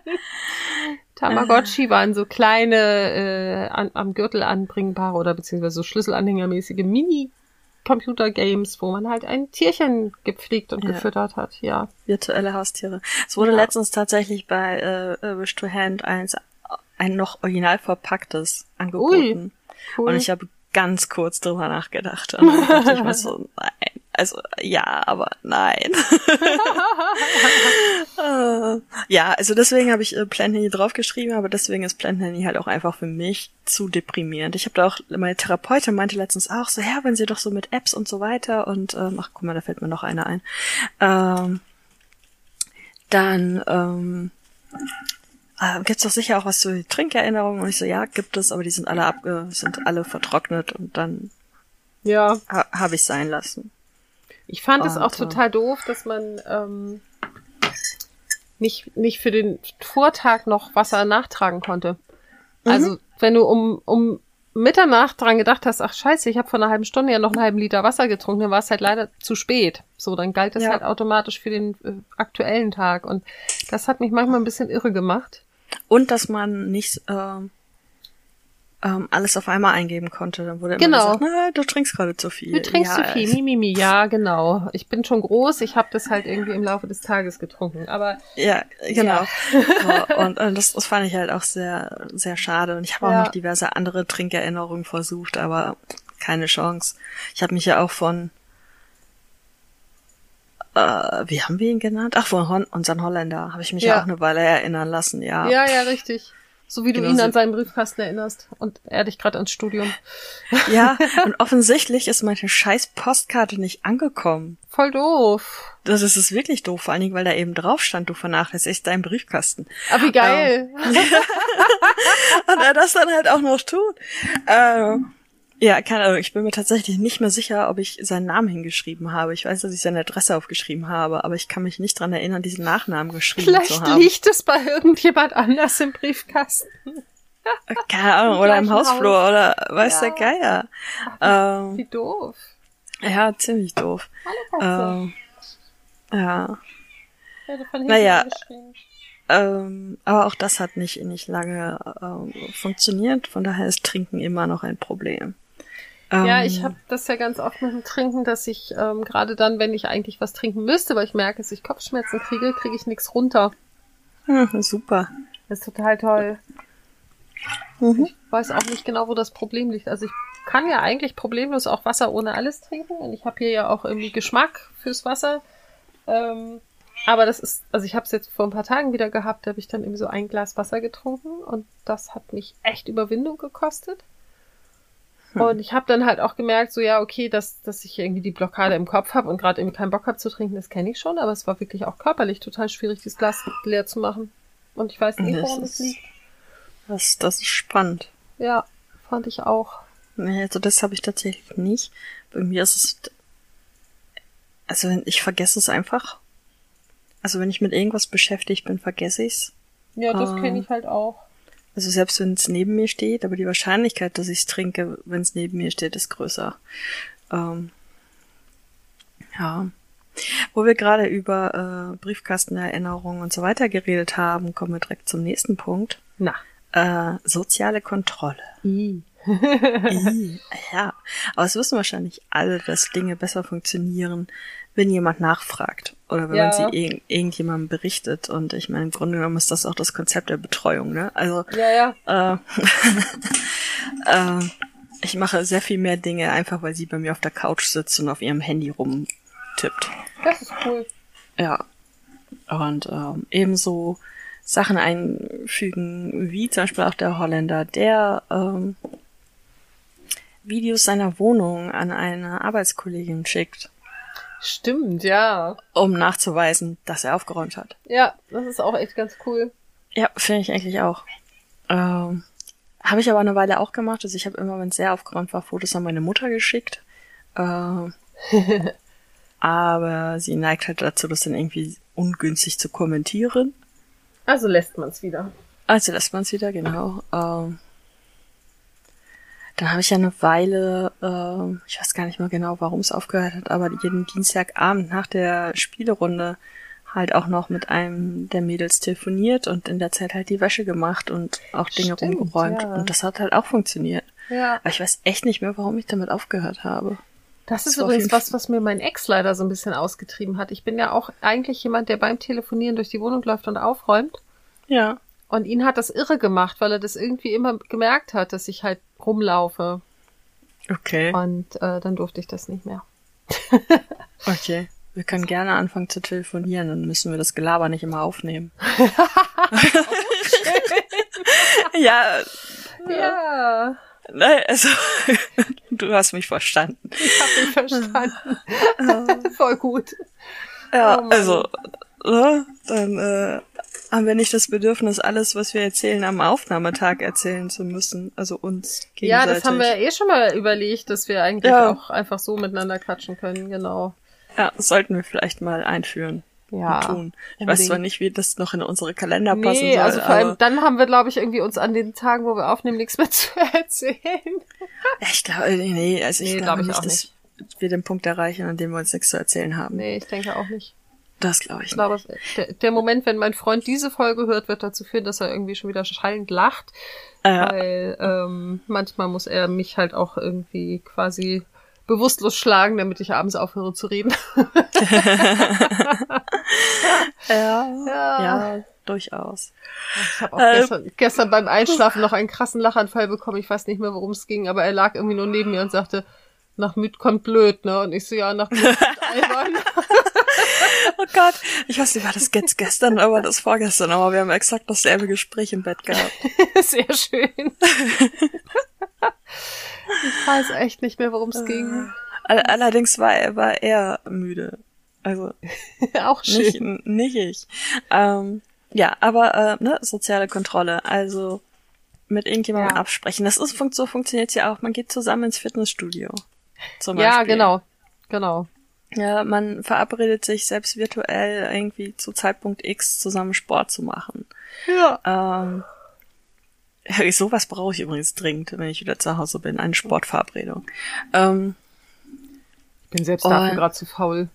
[SPEAKER 2] Tamagotchi waren so kleine, äh, an, am Gürtel anbringbare oder beziehungsweise so schlüsselanhängermäßige Mini-Computer-Games, wo man halt ein Tierchen gepflegt und
[SPEAKER 3] Ja.
[SPEAKER 2] gefüttert hat, ja.
[SPEAKER 3] virtuelle Haustiere. Es wurde
[SPEAKER 2] Ja.
[SPEAKER 3] letztens tatsächlich bei äh, Wish to Hand eins, ein noch original verpacktes angeboten.
[SPEAKER 2] Cool.
[SPEAKER 3] Und ich habe ganz kurz drüber nachgedacht. Und dann dachte ich mir so, nein. Also ja, aber nein. Äh, ja, also deswegen habe ich äh, Plant Nanny draufgeschrieben, aber deswegen ist Plant Nanny halt auch einfach für mich zu deprimierend. Ich habe da auch, meine Therapeutin meinte letztens auch so, ja, wenn sie doch so mit Apps und so weiter und ähm, ach guck mal, da fällt mir noch eine ein. Ähm, dann ähm, äh, gibt's doch sicher auch was zu Trinkerinnerungen und ich so, ja, gibt es, aber die sind alle ab, äh, sind alle vertrocknet und dann
[SPEAKER 2] ja.
[SPEAKER 3] ha habe ich sein lassen.
[SPEAKER 2] Ich fand es auch
[SPEAKER 3] äh,
[SPEAKER 2] total doof, dass man ähm, nicht, nicht für den Vortag noch Wasser nachtragen konnte. Also, wenn du um, um Mitternacht dran gedacht hast, ach scheiße, ich habe vor einer halben Stunde ja noch einen halben Liter Wasser getrunken, dann war es halt leider zu spät. So, dann galt das
[SPEAKER 3] Ja.
[SPEAKER 2] halt automatisch für den äh, aktuellen Tag. Und das hat mich manchmal ein bisschen irre gemacht.
[SPEAKER 3] Und dass man nicht ähm, ähm, alles auf einmal eingeben konnte. Dann wurde immer
[SPEAKER 2] Genau.
[SPEAKER 3] gesagt, na, du trinkst gerade zu viel.
[SPEAKER 2] Du trinkst
[SPEAKER 3] ja,
[SPEAKER 2] zu viel, Mimimi, ja, genau. Ich bin schon groß, ich habe das halt irgendwie im Laufe des Tages getrunken. Aber
[SPEAKER 3] Ja, genau. So, und, und das, das fand ich halt auch sehr, sehr schade. Und ich habe auch
[SPEAKER 2] Ja.
[SPEAKER 3] noch diverse andere Trinkerinnerungen versucht, aber keine Chance. Ich habe mich ja auch von äh, wie haben wir ihn genannt? Ach, von Hon unseren Holländer habe ich mich ja. Auch eine Weile erinnern lassen, ja.
[SPEAKER 2] Ja, ja, richtig. So wie du
[SPEAKER 3] Genau
[SPEAKER 2] ihn an seinen Briefkasten erinnerst und er dich gerade ans Studium.
[SPEAKER 3] Ja, und offensichtlich ist meine scheiß Postkarte nicht angekommen.
[SPEAKER 2] Voll doof.
[SPEAKER 3] Das ist es wirklich doof, vor allen Dingen, weil da eben drauf stand, du vernachlässigst deinen Briefkasten.
[SPEAKER 2] Aber wie geil.
[SPEAKER 3] Und er das dann halt auch noch tut. Äh, ja, keine Ahnung, ich bin mir tatsächlich nicht mehr sicher, ob ich seinen Namen hingeschrieben habe. Ich weiß, dass ich seine Adresse aufgeschrieben habe, aber ich kann mich nicht dran erinnern, diesen Nachnamen geschrieben zu
[SPEAKER 2] Vielleicht
[SPEAKER 3] haben.
[SPEAKER 2] liegt es bei irgendjemand anders im Briefkasten.
[SPEAKER 3] Keine Ahnung, oder im Hausflur
[SPEAKER 2] Haus.
[SPEAKER 3] oder weiß
[SPEAKER 2] Ja.
[SPEAKER 3] der Geier. Ähm,
[SPEAKER 2] Wie doof.
[SPEAKER 3] ja, ziemlich doof. Ähm, ja. Naja. Ähm, aber auch das hat nicht, nicht lange ähm, funktioniert, von daher ist Trinken immer noch ein Problem.
[SPEAKER 2] Ja,
[SPEAKER 3] Ähm,
[SPEAKER 2] ich habe das ja ganz oft mit dem Trinken, dass ich ähm, gerade dann, wenn ich eigentlich was trinken müsste, weil ich merke, dass ich Kopfschmerzen kriege, kriege ich nichts runter.
[SPEAKER 3] hm, super.
[SPEAKER 2] Das ist total toll.
[SPEAKER 3] Mhm.
[SPEAKER 2] Ich weiß auch nicht genau, wo das Problem liegt. Also ich kann ja eigentlich problemlos auch Wasser ohne alles trinken und ich habe hier ja auch irgendwie Geschmack fürs Wasser. Ähm, aber das ist, also ich habe es jetzt vor ein paar Tagen wieder gehabt, da habe ich dann irgendwie so ein Glas Wasser getrunken und das hat mich echt Überwindung gekostet. Und ich habe dann halt auch gemerkt, so ja, okay, dass, dass ich irgendwie die Blockade im Kopf habe und gerade irgendwie keinen Bock habe zu trinken, das kenne ich schon, aber es war wirklich auch körperlich total schwierig, dieses Glas leer zu machen. Und ich weiß nicht, woran es
[SPEAKER 3] ist-
[SPEAKER 2] liegt.
[SPEAKER 3] Das, das ist spannend.
[SPEAKER 2] Ja, fand ich auch.
[SPEAKER 3] Nee, also das habe ich tatsächlich nicht. Bei mir ist es, also wenn- ich vergesse es einfach. Also wenn ich mit irgendwas beschäftigt bin, vergesse ich's.
[SPEAKER 2] Ja, das
[SPEAKER 3] Ah.
[SPEAKER 2] kenne ich halt auch.
[SPEAKER 3] Also selbst wenn es neben mir steht, aber die Wahrscheinlichkeit, dass ich es trinke, wenn es neben mir steht, ist größer. Ähm, ja. Wo wir gerade über äh, Briefkastenerinnerungen und so weiter geredet haben, kommen wir direkt zum nächsten Punkt.
[SPEAKER 2] Na.
[SPEAKER 3] Äh, soziale Kontrolle.
[SPEAKER 2] I.
[SPEAKER 3] Ih, ja, aber es wissen wahrscheinlich alle, dass Dinge besser funktionieren, wenn jemand nachfragt oder wenn
[SPEAKER 2] Ja.
[SPEAKER 3] man sie irg irgendjemandem berichtet. Und ich meine, im Grunde genommen ist das auch das Konzept der Betreuung, ne? Also
[SPEAKER 2] Ja, ja.
[SPEAKER 3] äh, äh, ich mache sehr viel mehr Dinge einfach, weil sie bei mir auf der Couch sitzt und auf ihrem Handy rumtippt.
[SPEAKER 2] Das ist cool.
[SPEAKER 3] Ja. Und ähm, ebenso Sachen einfügen, wie zum Beispiel auch der Holländer, der ähm, Videos seiner Wohnung an eine Arbeitskollegin schickt,
[SPEAKER 2] Stimmt, ja.
[SPEAKER 3] um nachzuweisen, dass er aufgeräumt hat.
[SPEAKER 2] Ja, das ist auch echt ganz cool.
[SPEAKER 3] Ja, finde ich eigentlich auch. Ähm, habe ich aber eine Weile auch gemacht. Also ich habe immer, wenn es sehr aufgeräumt war, Fotos an meine Mutter geschickt. Ähm, aber sie neigt halt dazu, das dann irgendwie ungünstig zu kommentieren.
[SPEAKER 2] Also lässt man es wieder.
[SPEAKER 3] Also lässt man es wieder, genau. Ähm, dann habe ich ja eine Weile, ähm, ich weiß gar nicht mehr genau, warum es aufgehört hat, aber jeden Dienstagabend nach der Spielerunde halt auch noch mit einem der Mädels telefoniert und in der Zeit halt die Wäsche gemacht und auch Dinge
[SPEAKER 2] Stimmt,
[SPEAKER 3] rumgeräumt.
[SPEAKER 2] ja.
[SPEAKER 3] Und das hat halt auch funktioniert.
[SPEAKER 2] Ja.
[SPEAKER 3] Aber ich weiß echt nicht mehr, warum ich damit aufgehört habe.
[SPEAKER 2] Das ist
[SPEAKER 3] Das auf
[SPEAKER 2] übrigens was, was mir mein Ex leider so ein bisschen ausgetrieben hat. Ich bin ja auch eigentlich jemand, der beim Telefonieren durch die Wohnung läuft und aufräumt.
[SPEAKER 3] Ja.
[SPEAKER 2] Und ihn hat das irre gemacht, weil er das irgendwie immer gemerkt hat, dass ich halt rumlaufe.
[SPEAKER 3] Okay.
[SPEAKER 2] Und äh, dann durfte ich das nicht mehr.
[SPEAKER 3] Okay. Wir können gerne anfangen zu telefonieren, dann müssen wir das Gelaber nicht immer aufnehmen. ja,
[SPEAKER 2] Ja,
[SPEAKER 3] Nein, also du hast mich verstanden.
[SPEAKER 2] ich habe dich verstanden. Voll gut.
[SPEAKER 3] Ja,
[SPEAKER 2] Oh
[SPEAKER 3] also ne, dann äh, haben wir nicht das Bedürfnis, alles, was wir erzählen, am Aufnahmetag erzählen zu müssen. Also uns
[SPEAKER 2] Ja,
[SPEAKER 3] gegenseitig.
[SPEAKER 2] das haben wir eh schon mal überlegt, dass wir eigentlich
[SPEAKER 3] Ja.
[SPEAKER 2] auch einfach so miteinander quatschen können, genau.
[SPEAKER 3] Ja, das sollten wir vielleicht mal einführen
[SPEAKER 2] Ja.
[SPEAKER 3] und tun. Ich weiß
[SPEAKER 2] unbedingt.
[SPEAKER 3] zwar nicht, wie das noch in unsere Kalender passen
[SPEAKER 2] Nee,
[SPEAKER 3] soll,
[SPEAKER 2] also vor allem dann haben wir, glaube ich, irgendwie uns an den Tagen, wo wir aufnehmen, nichts mehr zu erzählen.
[SPEAKER 3] ja, ich glaube, nee, also ich
[SPEAKER 2] Nee,
[SPEAKER 3] glaube
[SPEAKER 2] glaub ich
[SPEAKER 3] nicht, dass wir den Punkt erreichen, an dem wir uns nichts zu erzählen haben.
[SPEAKER 2] Nee, ich denke auch nicht.
[SPEAKER 3] Das glaube ich
[SPEAKER 2] Ich
[SPEAKER 3] nicht.
[SPEAKER 2] glaube, der, der Moment, wenn mein Freund diese Folge hört, wird dazu führen, dass er irgendwie schon wieder schallend lacht,
[SPEAKER 3] Ja.
[SPEAKER 2] weil ähm, manchmal muss er mich halt auch irgendwie quasi bewusstlos schlagen, damit ich abends aufhöre zu reden.
[SPEAKER 3] Ja,
[SPEAKER 2] Ja.
[SPEAKER 3] ja, durchaus.
[SPEAKER 2] Ich habe auch
[SPEAKER 3] Ähm.
[SPEAKER 2] gestern, gestern beim Einschlafen noch einen krassen Lachanfall bekommen. Ich weiß nicht mehr, worum es ging, aber er lag irgendwie nur neben mir und sagte, nach müd kommt blöd, ne? Und ich so, ja, nach blöd kommt albern.
[SPEAKER 3] Gott, ich weiß nicht, war das jetzt gestern oder war das vorgestern, aber wir haben exakt dasselbe Gespräch im Bett gehabt.
[SPEAKER 2] Sehr schön. ich weiß echt nicht mehr, worum es ging.
[SPEAKER 3] All allerdings war er, war er müde. Also
[SPEAKER 2] auch schön.
[SPEAKER 3] nicht, nicht ich. Ähm, ja, aber äh, ne, soziale Kontrolle, also mit irgendjemandem
[SPEAKER 2] Ja.
[SPEAKER 3] absprechen. Das ist so funktioniert's ja auch. Man geht zusammen ins Fitnessstudio. Zum
[SPEAKER 2] ja,
[SPEAKER 3] Beispiel.
[SPEAKER 2] genau. Genau.
[SPEAKER 3] Ja, man verabredet sich selbst virtuell irgendwie zu Zeitpunkt X zusammen Sport zu machen.
[SPEAKER 2] Ja.
[SPEAKER 3] Ähm, ja, sowas brauche ich übrigens dringend, wenn ich wieder zu Hause bin, eine Sportverabredung. Ähm,
[SPEAKER 2] Ich bin selbst dafür gerade zu faul.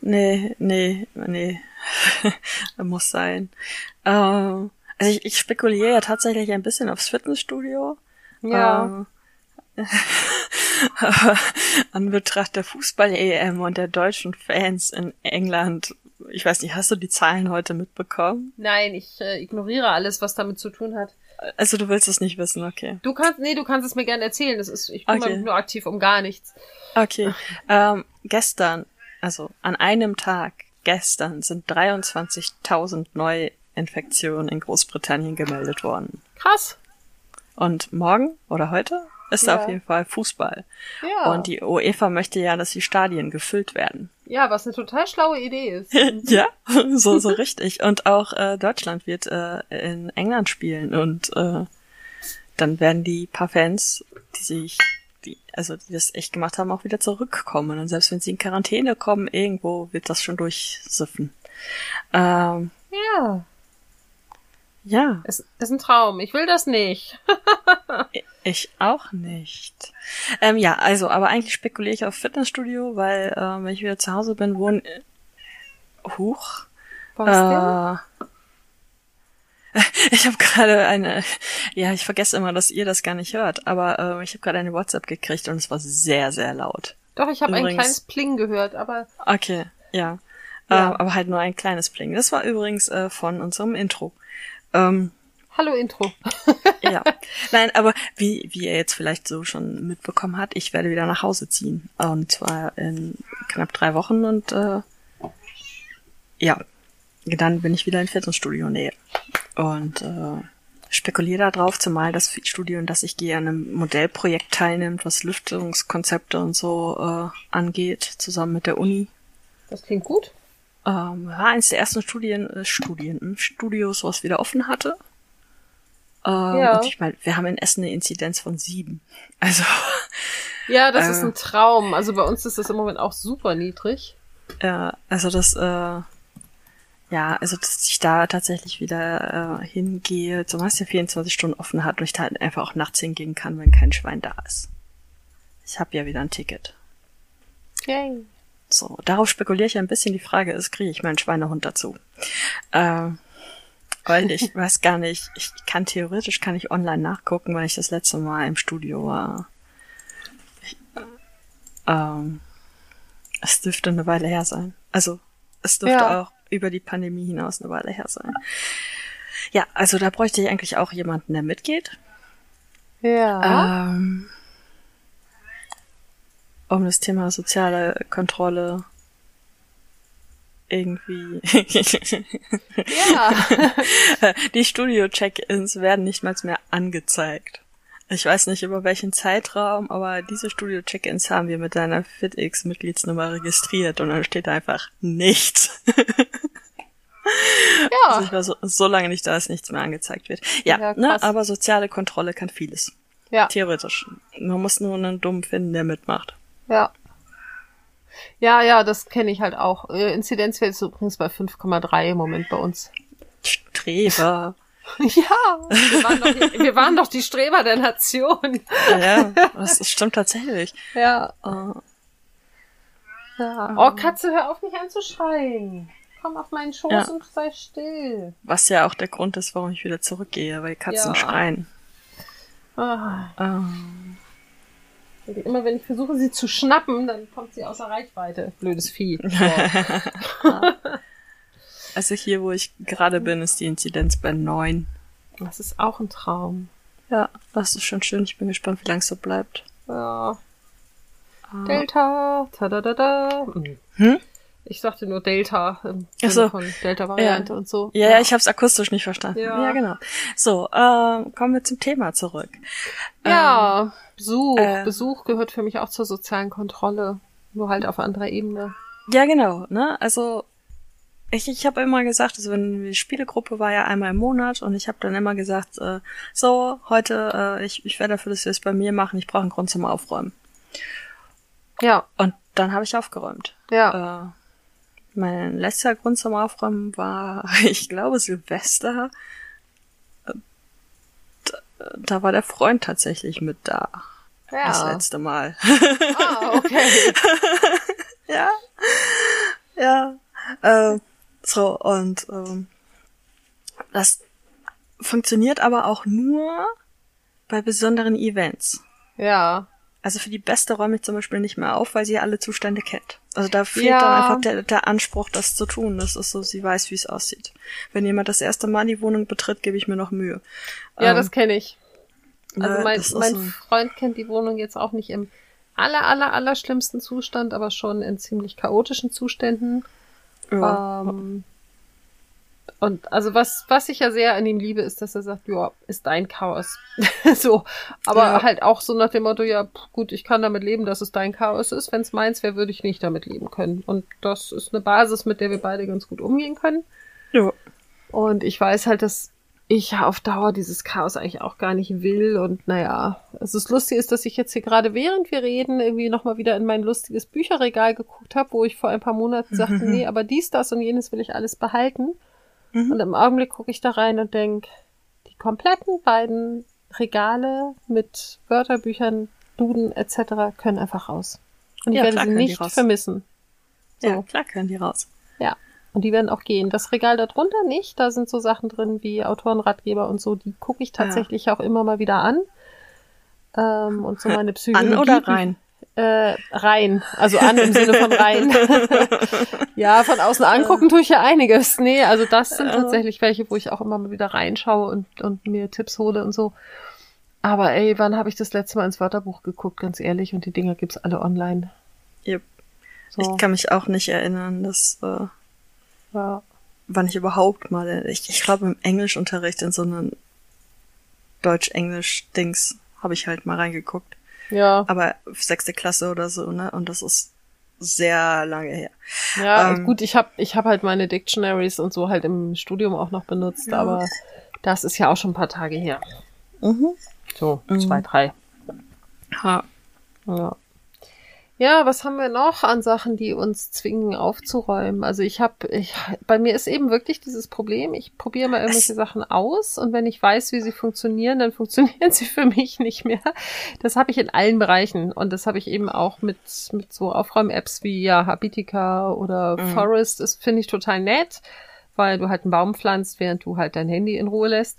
[SPEAKER 3] Nee, nee, nee. Muss sein. Ähm, also ich, ich spekuliere ja tatsächlich ein bisschen aufs Fitnessstudio.
[SPEAKER 2] Ja.
[SPEAKER 3] Ähm, aber an Betracht der Fußball-EM und der deutschen Fans in England, ich weiß nicht, hast du die Zahlen heute mitbekommen?
[SPEAKER 2] Nein, ich äh, ignoriere alles, was damit zu tun hat.
[SPEAKER 3] Also du willst es nicht wissen, okay.
[SPEAKER 2] Du kannst, nee, du kannst es mir gerne erzählen. Das ist, ich kümmere
[SPEAKER 3] Okay.
[SPEAKER 2] mich nur aktiv um gar nichts.
[SPEAKER 3] Okay. Ähm, gestern, also an einem Tag, gestern sind 23.000 Neuinfektionen in Großbritannien gemeldet worden.
[SPEAKER 2] Krass.
[SPEAKER 3] Und morgen oder heute ist
[SPEAKER 2] Ja.
[SPEAKER 3] auf jeden Fall Fußball.
[SPEAKER 2] Ja.
[SPEAKER 3] Und die UEFA möchte ja, dass die Stadien gefüllt werden.
[SPEAKER 2] ja, was eine total schlaue Idee ist.
[SPEAKER 3] ja, so, so richtig. Und auch äh, Deutschland wird äh, in England spielen und äh, dann werden die paar Fans, die sich, die, also die das echt gemacht haben, auch wieder zurückkommen. Und selbst wenn sie in Quarantäne kommen, irgendwo wird das schon durchsiffen. Ähm,
[SPEAKER 2] Ja,
[SPEAKER 3] ja,
[SPEAKER 2] es ist ein Traum. Ich will das nicht.
[SPEAKER 3] ich auch nicht. Ähm, ja, also, aber eigentlich spekuliere ich auf Fitnessstudio, weil äh, wenn ich wieder zu Hause bin, wohnen.
[SPEAKER 2] Denn?
[SPEAKER 3] Äh, ich habe gerade eine, ja, ich vergesse immer, dass ihr das gar nicht hört, aber äh, ich habe gerade eine WhatsApp gekriegt und es war sehr, sehr laut.
[SPEAKER 2] Doch, ich habe ein kleines Pling gehört, aber
[SPEAKER 3] Okay, ja.
[SPEAKER 2] Ja.
[SPEAKER 3] Äh, aber halt nur ein kleines Bling. Das war übrigens äh, von unserem Intro. Ähm,
[SPEAKER 2] hallo Intro.
[SPEAKER 3] ja. Nein, aber wie, wie ihr jetzt vielleicht so schon mitbekommen habt, ich werde wieder nach Hause ziehen. Und zwar in knapp drei Wochen und äh, ja, dann bin ich wieder in Fitnessstudio-Nähe. Und äh, spekuliere darauf, zumal das Studio, in das ich gehe, an einem Modellprojekt teilnimmt, was Lüftungskonzepte und so äh, angeht, zusammen mit der Uni.
[SPEAKER 2] Das klingt gut.
[SPEAKER 3] Ähm, war eines der ersten Studien, äh, Studien, hm, Studios, was wieder offen hatte. Ähm,
[SPEAKER 2] Ja.
[SPEAKER 3] Und ich meine, wir haben in Essen eine Inzidenz von sieben. Also,
[SPEAKER 2] Ja, das
[SPEAKER 3] Äh.
[SPEAKER 2] ist ein Traum. Also bei uns ist das im Moment auch super niedrig.
[SPEAKER 3] äh, also das, äh, ja, also dass ich da tatsächlich wieder äh, hingehe, zumal es ja 24 Stunden offen hat und ich da halt einfach auch nachts hingehen kann, wenn kein Schwein da ist. Ich habe ja wieder ein Ticket.
[SPEAKER 2] Yay.
[SPEAKER 3] So, darauf spekuliere ich ein bisschen. Die Frage ist, kriege ich meinen Schweinehund dazu? Ähm, weil ich weiß gar nicht, ich kann theoretisch kann ich online nachgucken, weil ich das letzte Mal im Studio war. Ich, ähm, es dürfte eine Weile her sein. Also es dürfte
[SPEAKER 2] Ja.
[SPEAKER 3] auch über die Pandemie hinaus eine Weile her sein. Ja, also da bräuchte ich eigentlich auch jemanden, der mitgeht.
[SPEAKER 2] Ja.
[SPEAKER 3] Ähm, um das Thema soziale Kontrolle irgendwie.
[SPEAKER 2] ja.
[SPEAKER 3] Die Studio-Check-ins werden nicht mal mehr angezeigt. Ich weiß nicht über welchen Zeitraum, aber diese Studio-Check-ins haben wir mit deiner FitX-Mitgliedsnummer registriert und dann steht da einfach nichts. Also ich
[SPEAKER 2] Ja.
[SPEAKER 3] war so, so lange nicht da, dass nichts mehr angezeigt wird. Ja,
[SPEAKER 2] Ja,
[SPEAKER 3] ne, aber soziale Kontrolle kann vieles.
[SPEAKER 2] Ja.
[SPEAKER 3] Theoretisch. Man muss nur einen Dummen finden, der mitmacht.
[SPEAKER 2] Ja. Ja, ja, das kenne ich halt auch. Äh, Inzidenzwert ist übrigens bei 5,3 im Moment bei uns.
[SPEAKER 3] Streber.
[SPEAKER 2] Ja, wir waren doch die, wir waren doch die Streber der Nation.
[SPEAKER 3] ja, das, stimmt tatsächlich.
[SPEAKER 2] Ja.
[SPEAKER 3] Äh,
[SPEAKER 2] ja. Oh, Katze, hör auf mich anzuschreien. Komm auf meinen Schoß
[SPEAKER 3] Ja.
[SPEAKER 2] und sei still.
[SPEAKER 3] was ja auch der Grund ist, warum ich wieder zurückgehe, weil Katzen
[SPEAKER 2] Ja.
[SPEAKER 3] schreien.
[SPEAKER 2] Ah,
[SPEAKER 3] Ähm,
[SPEAKER 2] immer wenn ich versuche, sie zu schnappen, dann kommt sie außer Reichweite. Blödes Vieh.
[SPEAKER 3] also hier, wo ich gerade bin, ist die Inzidenz bei neun.
[SPEAKER 2] Das ist auch ein Traum.
[SPEAKER 3] Ja, das ist schon schön. Ich bin gespannt, wie lange es so bleibt.
[SPEAKER 2] Ja.
[SPEAKER 3] Ah.
[SPEAKER 2] Delta. Tadadada.
[SPEAKER 3] Hm?
[SPEAKER 2] Ich sagte nur Delta im
[SPEAKER 3] Ach so.
[SPEAKER 2] von Delta-Variante
[SPEAKER 3] Ja.
[SPEAKER 2] und so.
[SPEAKER 3] Ja, ja, ich habe es akustisch nicht verstanden.
[SPEAKER 2] Ja.
[SPEAKER 3] Ja, genau. So, ähm, kommen wir zum Thema zurück.
[SPEAKER 2] Ja, Besuch.
[SPEAKER 3] äh,
[SPEAKER 2] Besuch gehört für mich auch zur sozialen Kontrolle. Nur halt auf anderer Ebene.
[SPEAKER 3] Ja, genau. Ne? Also ich, ich habe immer gesagt, also wenn die Spielegruppe war ja einmal im Monat und ich habe dann immer gesagt, äh, so heute äh, ich, ich werde dafür, dass wir es bei mir machen. Ich brauche einen Grund zum Aufräumen.
[SPEAKER 2] Ja,
[SPEAKER 3] Und dann habe ich aufgeräumt.
[SPEAKER 2] ja.
[SPEAKER 3] Äh, mein letzter Grund zum Aufräumen war, ich glaube, Silvester. Da, da war der Freund tatsächlich mit da. Das
[SPEAKER 2] ja.
[SPEAKER 3] letzte Mal.
[SPEAKER 2] Ah, okay.
[SPEAKER 3] ja. Ja, äh, so, und ähm, das funktioniert aber auch nur bei besonderen Events.
[SPEAKER 2] Ja.
[SPEAKER 3] Also für die Beste räume ich zum Beispiel nicht mehr auf, weil sie alle Zustände kennt. Also da fehlt
[SPEAKER 2] Ja.
[SPEAKER 3] dann einfach der, der Anspruch, das zu tun. Das ist so, sie weiß, wie es aussieht. Wenn jemand das erste Mal die Wohnung betritt, gebe ich mir noch Mühe.
[SPEAKER 2] Ja,
[SPEAKER 3] Ähm,
[SPEAKER 2] das kenne ich. Also mein,
[SPEAKER 3] ist
[SPEAKER 2] mein
[SPEAKER 3] so-
[SPEAKER 2] Freund kennt die Wohnung jetzt auch nicht im aller, aller, aller schlimmsten Zustand, aber schon in ziemlich chaotischen Zuständen.
[SPEAKER 3] ja.
[SPEAKER 2] Ähm, und also was, was ich ja sehr an ihm liebe, ist, dass er sagt, ja, ist dein Chaos. so. Aber
[SPEAKER 3] Ja.
[SPEAKER 2] halt auch so nach dem Motto, ja, gut, ich kann damit leben, dass es dein Chaos ist. Wenn es meins wäre, würde ich nicht damit leben können. Und das ist eine Basis, mit der wir beide ganz gut umgehen können.
[SPEAKER 3] ja.
[SPEAKER 2] Und ich weiß halt, dass ich auf Dauer dieses Chaos eigentlich auch gar nicht will. Und naja, also das Lustige ist, dass ich jetzt hier gerade während wir reden, irgendwie nochmal wieder in mein lustiges Bücherregal geguckt habe, wo ich vor ein paar Monaten sagte, nee, aber dies, das und jenes will ich alles behalten.
[SPEAKER 3] Mhm.
[SPEAKER 2] Und im Augenblick gucke ich da rein und denk, die kompletten beiden Regale mit Wörterbüchern, Duden etc. können einfach raus. Und ich
[SPEAKER 3] Ja,
[SPEAKER 2] werde
[SPEAKER 3] klar
[SPEAKER 2] sie nicht vermissen. So.
[SPEAKER 3] ja, klar können die raus.
[SPEAKER 2] Ja. Und die werden auch gehen. Das Regal darunter nicht. Da sind so Sachen drin wie Autorenratgeber und so. Die gucke ich tatsächlich auch immer mal wieder an. Ähm, und so meine Psychologie.
[SPEAKER 3] An oder rein?
[SPEAKER 2] Äh, rein. Also an im Sinne von rein. ja, von außen angucken tue ich ja einiges. Nee, also das sind tatsächlich welche, wo ich auch immer mal wieder reinschaue und, und mir Tipps hole und so. Aber ey, wann habe ich das letzte Mal ins Wörterbuch geguckt, ganz ehrlich? Und die Dinger gibt's alle online.
[SPEAKER 3] Yep.
[SPEAKER 2] So,
[SPEAKER 3] Ich kann mich auch nicht erinnern, dass äh,
[SPEAKER 2] ja.
[SPEAKER 3] wann ich überhaupt mal, ich, ich glaube im Englischunterricht in so einen Deutsch-Englisch-Dings habe ich halt mal reingeguckt.
[SPEAKER 2] Ja.
[SPEAKER 3] Aber sechste Klasse oder so, ne? Und das ist sehr lange her.
[SPEAKER 2] Ja,
[SPEAKER 3] Ähm,
[SPEAKER 2] gut, ich habe ich hab halt meine Dictionaries und so halt im Studium auch noch benutzt,
[SPEAKER 3] Ja.
[SPEAKER 2] aber das ist ja auch schon ein paar Tage her.
[SPEAKER 3] Mhm.
[SPEAKER 2] So,
[SPEAKER 3] Mhm.
[SPEAKER 2] zwei, drei.
[SPEAKER 3] Ha.
[SPEAKER 2] Ja. Ja, was haben wir noch an Sachen, die uns zwingen aufzuräumen? Also ich habe, ich, bei mir ist eben wirklich dieses Problem, ich probiere mal irgendwelche Sachen aus und wenn ich weiß, wie sie funktionieren, dann funktionieren sie für mich nicht mehr. Das habe ich in allen Bereichen und das habe ich eben auch mit, mit so Aufräum-Apps wie ja Habitica oder
[SPEAKER 3] Mhm.
[SPEAKER 2] Forest. Das finde ich total nett, weil du halt einen Baum pflanzt, während du halt dein Handy in Ruhe lässt.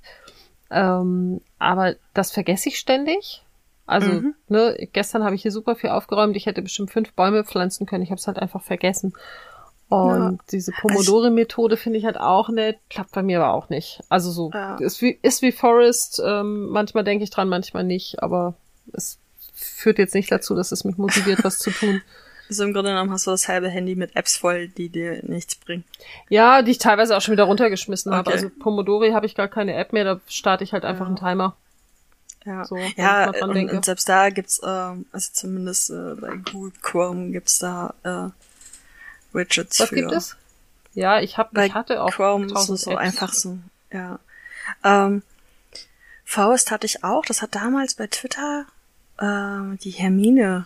[SPEAKER 2] Ähm, aber das vergesse ich ständig. Also,
[SPEAKER 3] Mhm.
[SPEAKER 2] ne, gestern habe ich hier super viel aufgeräumt. Ich hätte bestimmt fünf Bäume pflanzen können. Ich habe es halt einfach vergessen. Und diese Pomodori-Methode finde ich halt auch nett, klappt bei mir aber auch nicht. Also so,
[SPEAKER 3] Ja.
[SPEAKER 2] ist wie, ist wie Forest. Ähm, manchmal denke ich dran, manchmal nicht, aber es führt jetzt nicht dazu, dass es mich motiviert, was zu tun.
[SPEAKER 3] Also im Grunde genommen hast du das halbe Handy mit Apps voll, die dir nichts bringen.
[SPEAKER 2] Ja, die ich teilweise auch schon wieder runtergeschmissen habe.
[SPEAKER 3] Okay.
[SPEAKER 2] Also Pomodori habe ich gar keine App mehr, da starte ich halt einfach
[SPEAKER 3] Ja.
[SPEAKER 2] einen Timer.
[SPEAKER 3] Ja,
[SPEAKER 2] So,
[SPEAKER 3] ja und,
[SPEAKER 2] denke.
[SPEAKER 3] und selbst da gibt's, ähm, also zumindest äh, bei Google Chrome gibt's da äh, Widgets
[SPEAKER 2] Was
[SPEAKER 3] für.
[SPEAKER 2] gibt es? Ja, ich habe,
[SPEAKER 3] Bei
[SPEAKER 2] ich hatte auch
[SPEAKER 3] Chrome so, so einfach so, ja. Ähm, Faust hatte ich auch, das hat damals bei Twitter ähm, die Hermine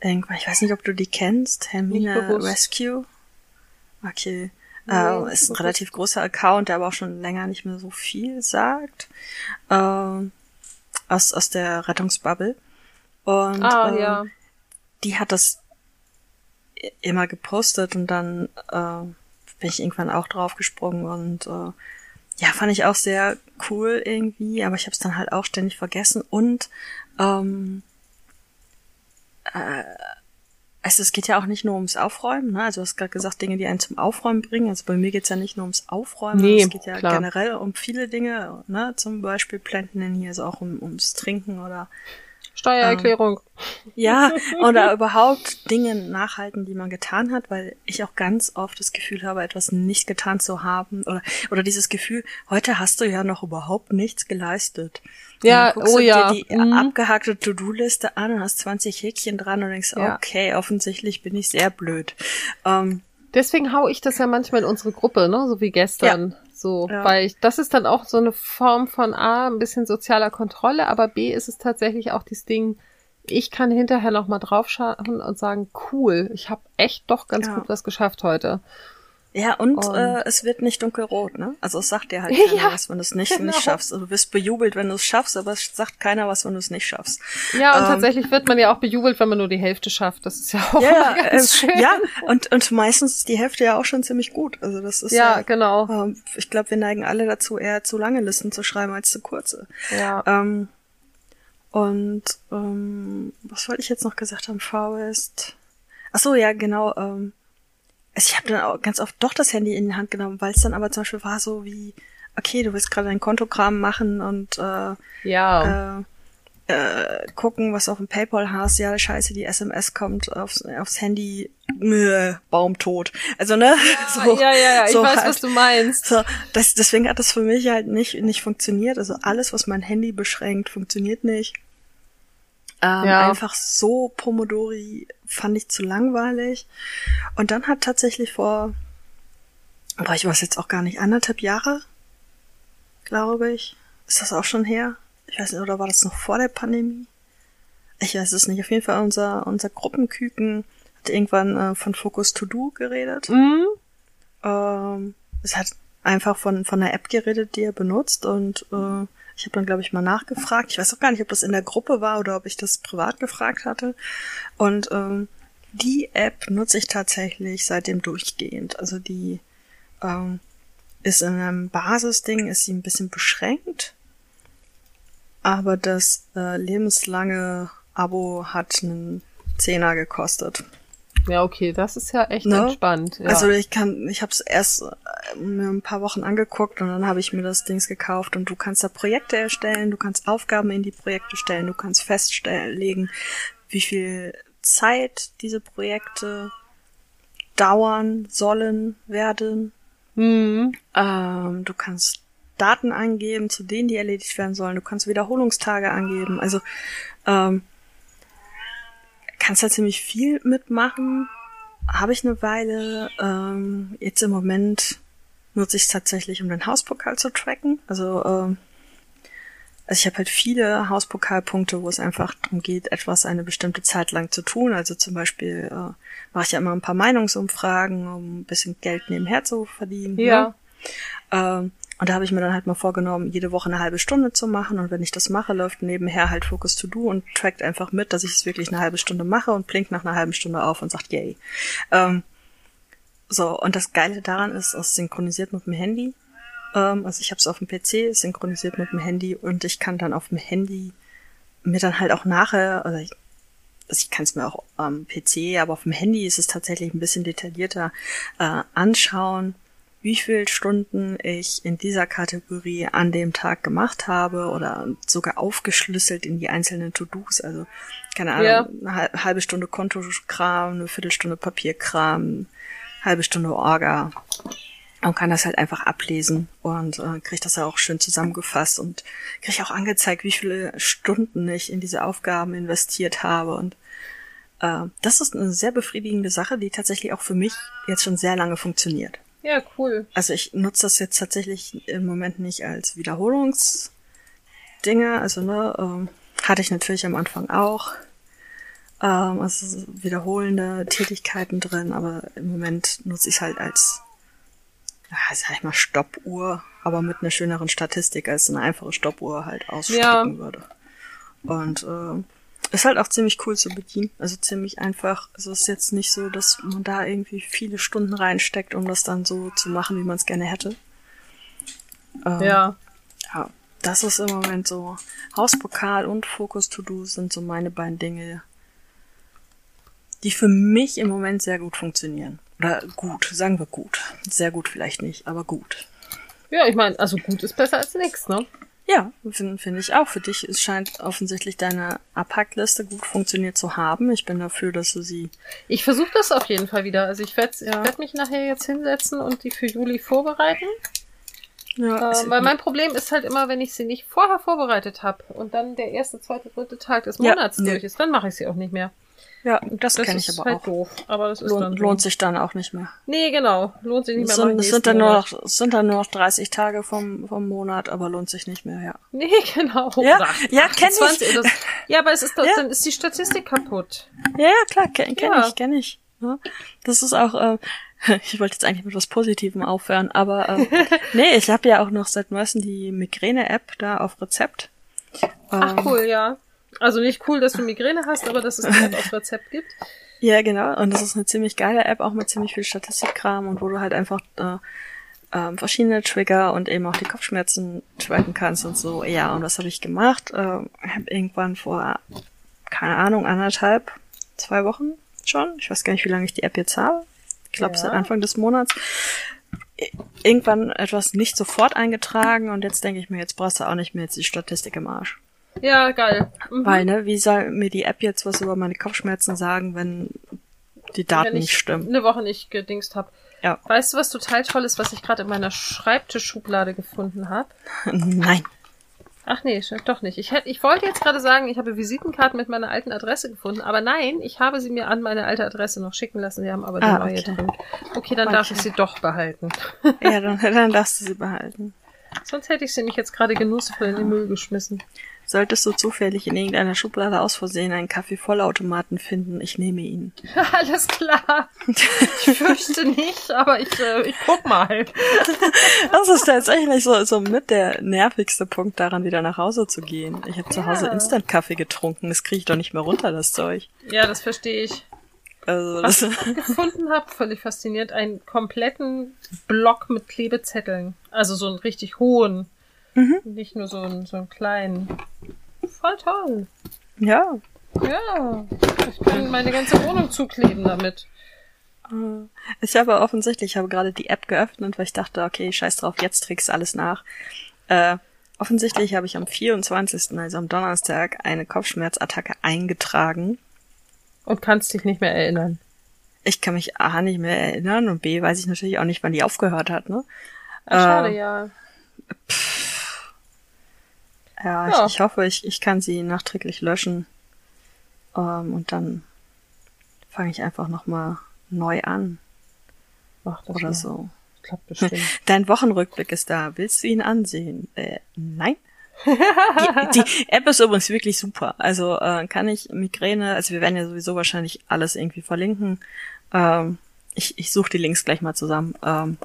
[SPEAKER 3] irgendwann, ich weiß nicht, ob du die kennst, Hermine. Rescue. Okay. Äh, ist ein relativ großer Account, der aber auch schon länger nicht mehr so viel sagt. Ähm, aus, aus der Rettungsbubble. Und
[SPEAKER 2] Ah,
[SPEAKER 3] ähm,
[SPEAKER 2] ja.
[SPEAKER 3] die hat das immer gepostet und dann äh, bin ich irgendwann auch draufgesprungen und äh, ja, fand ich auch sehr cool irgendwie, aber ich habe es dann halt auch ständig vergessen und ähm, äh, also es geht ja auch nicht nur ums Aufräumen, ne? Also du hast gerade gesagt, Dinge, die einen zum Aufräumen bringen. Also bei mir geht's ja nicht nur ums Aufräumen,
[SPEAKER 2] Nee,
[SPEAKER 3] es geht ja
[SPEAKER 2] klar.
[SPEAKER 3] generell um viele Dinge, ne? Zum Beispiel Planten in hier, also auch um, ums Trinken oder
[SPEAKER 2] Steuererklärung.
[SPEAKER 3] ja, oder überhaupt Dinge nachhalten, die man getan hat, weil ich auch ganz oft das Gefühl habe, etwas nicht getan zu haben oder oder dieses Gefühl, heute hast du ja noch überhaupt nichts geleistet. Und
[SPEAKER 2] Ja,
[SPEAKER 3] dann guckst
[SPEAKER 2] oh
[SPEAKER 3] du
[SPEAKER 2] ja,
[SPEAKER 3] dir die
[SPEAKER 2] mhm.
[SPEAKER 3] abgehackte To-Do-Liste an und hast 20 Häkchen dran und denkst,
[SPEAKER 2] Ja.
[SPEAKER 3] okay, offensichtlich bin ich sehr blöd. Ähm,
[SPEAKER 2] Deswegen hau ich das ja manchmal in unsere Gruppe, ne, so wie gestern. So,
[SPEAKER 3] Ja.
[SPEAKER 2] weil ich, das ist dann auch so eine Form von A, ein bisschen sozialer Kontrolle, aber B ist es tatsächlich auch dieses Ding, ich kann hinterher noch mal draufschauen und sagen, cool, ich habe echt doch ganz
[SPEAKER 3] Ja.
[SPEAKER 2] gut was geschafft heute.
[SPEAKER 3] Ja, und,
[SPEAKER 2] Und-
[SPEAKER 3] äh, es wird nicht dunkelrot, ne? Also es sagt dir halt keiner
[SPEAKER 2] Ja,
[SPEAKER 3] was, wenn du es nicht,
[SPEAKER 2] genau.
[SPEAKER 3] nicht schaffst. Also du wirst bejubelt, wenn du es schaffst, aber es sagt keiner was, wenn du es nicht schaffst.
[SPEAKER 2] Ja, und
[SPEAKER 3] Ähm,
[SPEAKER 2] tatsächlich wird man ja auch bejubelt, wenn man nur die Hälfte schafft. Das ist ja auch
[SPEAKER 3] Ja,
[SPEAKER 2] immer ganz
[SPEAKER 3] äh,
[SPEAKER 2] schön.
[SPEAKER 3] ja, und, und meistens ist die Hälfte ja auch schon ziemlich gut. Also das ist
[SPEAKER 2] ja,
[SPEAKER 3] ja,
[SPEAKER 2] genau.
[SPEAKER 3] ähm, ich glaube, wir neigen alle dazu, eher zu lange Listen zu schreiben als zu kurze.
[SPEAKER 2] Ja.
[SPEAKER 3] Ähm, und ähm, was wollte ich jetzt noch gesagt haben? Faust. Ach so, ja, genau. Ähm, also ich habe dann auch ganz oft doch das Handy in die Hand genommen, weil es dann aber zum Beispiel war so wie, okay, du willst gerade dein Kontokram machen und äh,
[SPEAKER 2] Ja.
[SPEAKER 3] äh, äh, gucken, was auf dem PayPal hast. Ja, scheiße, die SMS kommt aufs, aufs Handy. Mö, Baum tot. Also, ne? so,
[SPEAKER 2] ja, ja, ja, ich
[SPEAKER 3] so
[SPEAKER 2] weiß,
[SPEAKER 3] halt.
[SPEAKER 2] was du meinst.
[SPEAKER 3] So, das, deswegen hat das für mich halt nicht, nicht funktioniert. Also alles, was mein Handy beschränkt, funktioniert nicht. Ähm,
[SPEAKER 2] Ja.
[SPEAKER 3] Einfach so Pomodori fand ich zu langweilig. Und dann hat tatsächlich vor, boah, ich weiß jetzt auch gar nicht, anderthalb Jahre, glaube ich. Ist das auch schon her? Ich weiß nicht, oder war das noch vor der Pandemie? Ich weiß es nicht. Auf jeden Fall unser, unser Gruppenküken hat irgendwann äh, von Focus To Do geredet.
[SPEAKER 2] Mhm.
[SPEAKER 3] Ähm, es hat einfach von, von der App geredet, die er benutzt und äh, ich habe dann, glaube ich, mal nachgefragt. Ich weiß auch gar nicht, ob das in der Gruppe war oder ob ich das privat gefragt hatte. Und ähm, die App nutze ich tatsächlich seitdem durchgehend. Also die ähm, ist in einem Basisding, ist sie ein bisschen beschränkt. Aber das äh, lebenslange Abo hat einen Zehner gekostet.
[SPEAKER 2] Ja, okay, das ist ja echt
[SPEAKER 3] Ne?
[SPEAKER 2] entspannt. Ja.
[SPEAKER 3] Also ich kann, ich habe es erst äh, mir ein paar Wochen angeguckt und dann habe ich mir das Dings gekauft und du kannst da Projekte erstellen, du kannst Aufgaben in die Projekte stellen, du kannst festlegen, wie viel Zeit diese Projekte dauern, sollen, werden.
[SPEAKER 2] mhm.
[SPEAKER 3] Ähm, du kannst Daten eingeben, zu denen die erledigt werden sollen. Du kannst Wiederholungstage angeben. Also ähm, kannst da ziemlich viel mitmachen. Habe ich eine Weile. Ähm, jetzt im Moment nutze ich es tatsächlich, um den Hauspokal zu tracken. Also, ähm, also ich habe halt viele Hauspokalpunkte, wo es einfach darum geht, etwas eine bestimmte Zeit lang zu tun. Also zum Beispiel äh, mache ich ja immer ein paar Meinungsumfragen, um ein bisschen Geld nebenher zu verdienen.
[SPEAKER 2] Ja.
[SPEAKER 3] Ne? Ähm, und da habe ich mir dann halt mal vorgenommen, jede Woche eine halbe Stunde zu machen. Und wenn ich das mache, läuft nebenher halt Focus to Do und trackt einfach mit, dass ich es wirklich eine halbe Stunde mache und blinkt nach einer halben Stunde auf und sagt Yay. Ähm, so, und das Geile daran ist, es synchronisiert mit dem Handy. Ähm, also ich habe es auf dem PC, es synchronisiert mit dem Handy und ich kann dann auf dem Handy mir dann halt auch nachher, also ich, also ich kann es mir auch am PC, aber auf dem Handy ist es tatsächlich ein bisschen detaillierter äh, anschauen, wie viel Stunden ich in dieser Kategorie an dem Tag gemacht habe oder sogar aufgeschlüsselt in die einzelnen To-Dos. Also, keine Ahnung,
[SPEAKER 2] Ja.
[SPEAKER 3] eine hal- halbe Stunde Kontokram, eine Viertelstunde Papierkram, halbe Stunde Orga. Und kann das halt einfach ablesen und äh, kriege das ja auch schön zusammengefasst und kriege auch angezeigt, wie viele Stunden ich in diese Aufgaben investiert habe. Und äh, das ist eine sehr befriedigende Sache, die tatsächlich auch für mich jetzt schon sehr lange funktioniert.
[SPEAKER 2] Ja, cool.
[SPEAKER 3] Also ich nutze das jetzt tatsächlich im Moment nicht als Wiederholungsdinge. Also ne, ähm, hatte ich natürlich am Anfang auch. Ähm, also wiederholende Tätigkeiten drin, aber im Moment nutze ich es halt als, ja, sag ich mal, Stoppuhr, aber mit einer schöneren Statistik, als eine einfache Stoppuhr halt ausspucken
[SPEAKER 2] Ja.
[SPEAKER 3] würde. Und ähm, ist halt auch ziemlich cool zu bedienen. Also ziemlich einfach. Also es ist jetzt nicht so, dass man da irgendwie viele Stunden reinsteckt, um das dann so zu machen, wie man es gerne hätte. Ähm,
[SPEAKER 2] Ja.
[SPEAKER 3] ja. Das ist im Moment so. Hauspokal und Focus To Do sind so meine beiden Dinge, die für mich im Moment sehr gut funktionieren. Oder gut, sagen wir gut. Sehr gut vielleicht nicht, aber gut.
[SPEAKER 2] Ja, ich meine, also gut ist besser als nichts, ne?
[SPEAKER 3] Ja, finde find ich auch. Für dich es scheint offensichtlich deine Abhackliste gut funktioniert zu haben. Ich bin dafür, dass du sie.
[SPEAKER 2] Ich versuche das auf jeden Fall wieder. Also ich werde
[SPEAKER 3] Ja.
[SPEAKER 2] werd mich nachher jetzt hinsetzen und die für Juli vorbereiten.
[SPEAKER 3] Ja,
[SPEAKER 2] Ähm, weil mein Problem ist halt immer, wenn ich sie nicht vorher vorbereitet habe und dann der erste, zweite, dritte Tag des
[SPEAKER 3] Ja,
[SPEAKER 2] Monats
[SPEAKER 3] nee.
[SPEAKER 2] durch ist, dann mache ich sie auch nicht mehr.
[SPEAKER 3] ja, das,
[SPEAKER 2] Das
[SPEAKER 3] kenne ich aber
[SPEAKER 2] halt
[SPEAKER 3] auch.
[SPEAKER 2] doof. Aber das ist
[SPEAKER 3] Lohnt,
[SPEAKER 2] dann so.
[SPEAKER 3] lohnt sich dann auch nicht mehr.
[SPEAKER 2] Nee, genau. Lohnt sich nicht mehr.
[SPEAKER 3] sind, es sind, dann nur noch, sind dann nur noch 30 Tage vom, vom Monat, aber lohnt sich nicht mehr, ja.
[SPEAKER 2] Nee, genau.
[SPEAKER 3] Ja, ja, kenn ich.
[SPEAKER 2] 28 oder so. Ja, aber es ist doch,
[SPEAKER 3] Ja.
[SPEAKER 2] dann ist die Statistik kaputt.
[SPEAKER 3] Ja, ja, klar, kenne kenn
[SPEAKER 2] Ja.
[SPEAKER 3] ich, kenne ich. Ja. Das ist auch, äh, ich wollte jetzt eigentlich mit was Positivem aufhören, aber äh, nee, ich habe ja auch noch seit neuestem die Migräne-App da auf Rezept.
[SPEAKER 2] Ach
[SPEAKER 3] Ähm,
[SPEAKER 2] cool, ja. Also nicht cool, dass du Migräne hast, aber dass es die App auf Rezept gibt.
[SPEAKER 3] Ja, genau. Und das ist eine ziemlich geile App, auch mit ziemlich viel Statistikkram und wo du halt einfach äh, ähm, verschiedene Trigger und eben auch die Kopfschmerzen tracken kannst und so. Ja, und was habe ich gemacht? Ähm, habe irgendwann vor, keine Ahnung, anderthalb, zwei Wochen schon. Ich weiß gar nicht, wie lange ich die App jetzt habe. Ich glaube,
[SPEAKER 2] Ja.
[SPEAKER 3] seit Anfang des Monats. I- Irgendwann etwas nicht sofort eingetragen und jetzt denke ich mir, jetzt brauchst du auch nicht mehr jetzt die Statistik im Arsch.
[SPEAKER 2] Ja, geil. Mhm.
[SPEAKER 3] Weil, ne, wie soll mir die App jetzt was über meine Kopfschmerzen sagen, wenn die Daten
[SPEAKER 2] Wenn ich
[SPEAKER 3] nicht stimmen?
[SPEAKER 2] eine Woche nicht gedingst hab.
[SPEAKER 3] Ja.
[SPEAKER 2] Weißt du, was total toll ist, was ich gerade in meiner Schreibtischschublade gefunden habe?
[SPEAKER 3] Nein.
[SPEAKER 2] Ach nee, doch nicht. Ich, hätte, ich wollte jetzt gerade sagen, ich habe Visitenkarten mit meiner alten Adresse gefunden, aber nein, ich habe sie mir an meine alte Adresse noch schicken lassen. Sie haben aber die
[SPEAKER 3] Ah,
[SPEAKER 2] neue
[SPEAKER 3] okay.
[SPEAKER 2] drin. Okay, dann darf
[SPEAKER 3] Okay.
[SPEAKER 2] ich sie doch behalten.
[SPEAKER 3] Ja, dann, dann darfst du sie behalten.
[SPEAKER 2] Sonst hätte ich sie mich jetzt gerade genussvoll in den Müll geschmissen.
[SPEAKER 3] Solltest du zufällig in irgendeiner Schublade aus Versehen einen Kaffee-Vollautomaten finden, ich nehme ihn.
[SPEAKER 2] Alles klar. Ich fürchte nicht, aber ich, äh, ich guck mal.
[SPEAKER 3] Das ist tatsächlich so, so mit der nervigste Punkt daran, wieder nach Hause zu gehen. Ich habe zu Hause
[SPEAKER 2] Ja.
[SPEAKER 3] Instant-Kaffee getrunken, das kriege ich doch nicht mehr runter, das Zeug.
[SPEAKER 2] Ja, das verstehe ich.
[SPEAKER 3] Also,
[SPEAKER 2] Was
[SPEAKER 3] das,
[SPEAKER 2] ich gefunden habe, völlig faszinierend, einen kompletten Block mit Klebezetteln. Also so einen richtig hohen.
[SPEAKER 3] Mhm.
[SPEAKER 2] Nicht nur so einen, so einen kleinen. Voll toll.
[SPEAKER 3] ja.
[SPEAKER 2] Ja. Ich kann meine ganze Wohnung zukleben damit.
[SPEAKER 3] Äh, Ich habe offensichtlich, ich habe gerade die App geöffnet, weil ich dachte, okay, scheiß drauf, jetzt trägst du alles nach. Äh, offensichtlich habe ich am 24., also am Donnerstag, eine Kopfschmerzattacke eingetragen.
[SPEAKER 2] Und kannst dich nicht mehr erinnern.
[SPEAKER 3] Ich kann mich A nicht mehr erinnern und B weiß ich natürlich auch nicht, wann die aufgehört hat, ne?
[SPEAKER 2] Ah, schade,
[SPEAKER 3] Äh,
[SPEAKER 2] ja.
[SPEAKER 3] Ja,
[SPEAKER 2] Ja.
[SPEAKER 3] Ich, ich hoffe, ich, ich kann sie nachträglich löschen. Ähm, und dann fange ich einfach nochmal neu an
[SPEAKER 2] Mach das
[SPEAKER 3] oder
[SPEAKER 2] mal.
[SPEAKER 3] so.
[SPEAKER 2] Klappt bestimmt.
[SPEAKER 3] Dein Wochenrückblick ist da. Willst du ihn ansehen? Äh, nein. die, die App ist übrigens wirklich super. Also äh, kann ich Migräne, also wir werden ja sowieso wahrscheinlich alles irgendwie verlinken. Ähm, ich ich suche die Links gleich mal zusammen. Ähm,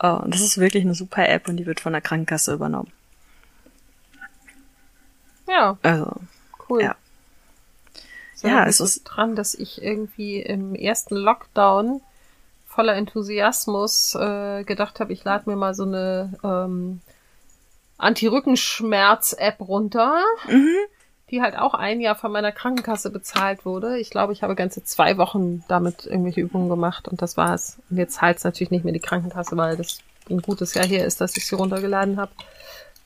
[SPEAKER 3] äh, das ist wirklich eine super App und die wird von der Krankenkasse übernommen.
[SPEAKER 2] Ja,
[SPEAKER 3] Also,
[SPEAKER 2] cool.
[SPEAKER 3] Ja.
[SPEAKER 2] So,
[SPEAKER 3] Ja,
[SPEAKER 2] es ist
[SPEAKER 3] ist-
[SPEAKER 2] dran, dass ich irgendwie im ersten Lockdown voller Enthusiasmus äh, gedacht habe, ich lade mir mal so eine ähm, Anti-Rückenschmerz-App runter,
[SPEAKER 3] mhm.
[SPEAKER 2] die halt auch ein Jahr von meiner Krankenkasse bezahlt wurde. Ich glaube, ich habe ganze zwei Wochen damit irgendwelche Übungen gemacht und das war's. Und jetzt zahlt es natürlich nicht mehr die Krankenkasse, weil das ein gutes Jahr her ist, dass ich sie runtergeladen habe.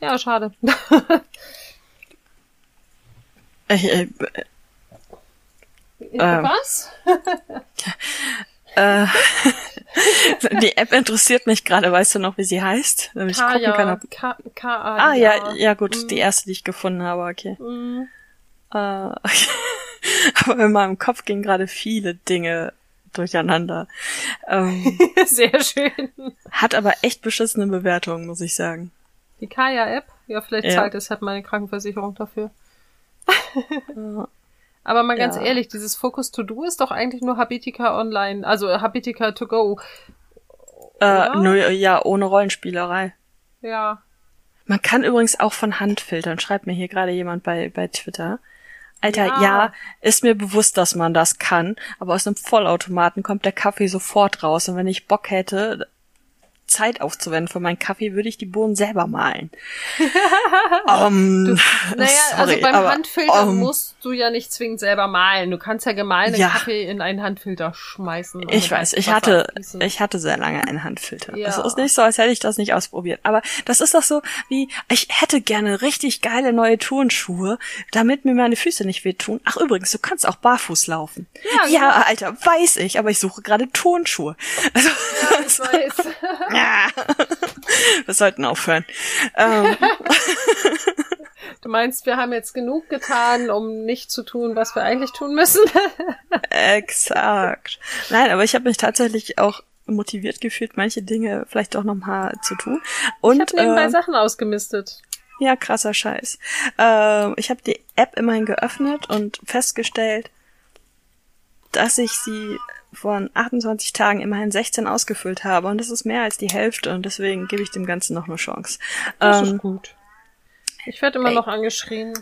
[SPEAKER 2] Ja, schade.
[SPEAKER 3] ich, äh, Ähm.
[SPEAKER 2] Was?
[SPEAKER 3] äh, die App interessiert mich gerade. Weißt du noch, wie sie heißt? Damit ich gucken kann, ob
[SPEAKER 2] K K A
[SPEAKER 3] Ah, ja, ja, gut,
[SPEAKER 2] Mhm.
[SPEAKER 3] die erste, die ich gefunden habe, okay.
[SPEAKER 2] Mhm.
[SPEAKER 3] Äh, okay. Aber in meinem Kopf gingen gerade viele Dinge durcheinander. Ähm,
[SPEAKER 2] Sehr schön.
[SPEAKER 3] hat aber echt beschissene Bewertungen, muss ich sagen.
[SPEAKER 2] Die Kaya-App? Ja, vielleicht
[SPEAKER 3] Ja.
[SPEAKER 2] zahlt deshalb meine Krankenversicherung dafür. Aber mal ganz
[SPEAKER 3] Ja.
[SPEAKER 2] ehrlich, dieses Focus to Do ist doch eigentlich nur Habitica Online, also äh, Habitica to go.
[SPEAKER 3] äh, nur, ja, ohne Rollenspielerei.
[SPEAKER 2] Ja.
[SPEAKER 3] Man kann übrigens auch von Hand filtern, schreibt mir hier gerade jemand bei, bei Twitter. Alter,
[SPEAKER 2] Ja.
[SPEAKER 3] ja. ist mir bewusst, dass man das kann, aber aus einem Vollautomaten kommt der Kaffee sofort raus und wenn ich Bock hätte, Zeit aufzuwenden für meinen Kaffee, würde ich die Bohnen selber mahlen. um,
[SPEAKER 2] Naja,
[SPEAKER 3] sorry,
[SPEAKER 2] also beim
[SPEAKER 3] aber,
[SPEAKER 2] Handfilter
[SPEAKER 3] um,
[SPEAKER 2] musst du ja nicht zwingend selber malen. Du kannst ja gemahlenen
[SPEAKER 3] Ja.
[SPEAKER 2] Kaffee in einen Handfilter schmeißen.
[SPEAKER 3] Ich weiß, ich hatte, ich hatte sehr lange einen Handfilter.
[SPEAKER 2] Ja.
[SPEAKER 3] Es ist nicht so, als hätte ich das nicht ausprobiert. Aber das ist doch so wie, ich hätte gerne richtig geile neue Turnschuhe, damit mir meine Füße nicht wehtun. Ach übrigens, du kannst auch barfuß laufen.
[SPEAKER 2] Ja,
[SPEAKER 3] Ja,
[SPEAKER 2] genau.
[SPEAKER 3] Alter, weiß ich, aber ich suche gerade Turnschuhe. Also,
[SPEAKER 2] ich weiß.
[SPEAKER 3] Wir sollten aufhören. Ähm,
[SPEAKER 2] Du meinst, wir haben jetzt genug getan, um nicht zu tun, was wir eigentlich tun müssen?
[SPEAKER 3] exakt. Nein, aber ich habe mich tatsächlich auch motiviert gefühlt, manche Dinge vielleicht auch nochmal zu tun. Und
[SPEAKER 2] ich habe nebenbei
[SPEAKER 3] ähm,
[SPEAKER 2] Sachen ausgemistet.
[SPEAKER 3] Ja, krasser Scheiß. Ähm, ich habe die App immerhin geöffnet und festgestellt, dass ich sie von 28 Tagen immerhin 16 ausgefüllt habe und das ist mehr als die Hälfte und deswegen gebe ich dem Ganzen noch eine Chance.
[SPEAKER 2] Das
[SPEAKER 3] Ähm,
[SPEAKER 2] ist gut. Ich werde immer
[SPEAKER 3] ey.
[SPEAKER 2] noch angeschrien.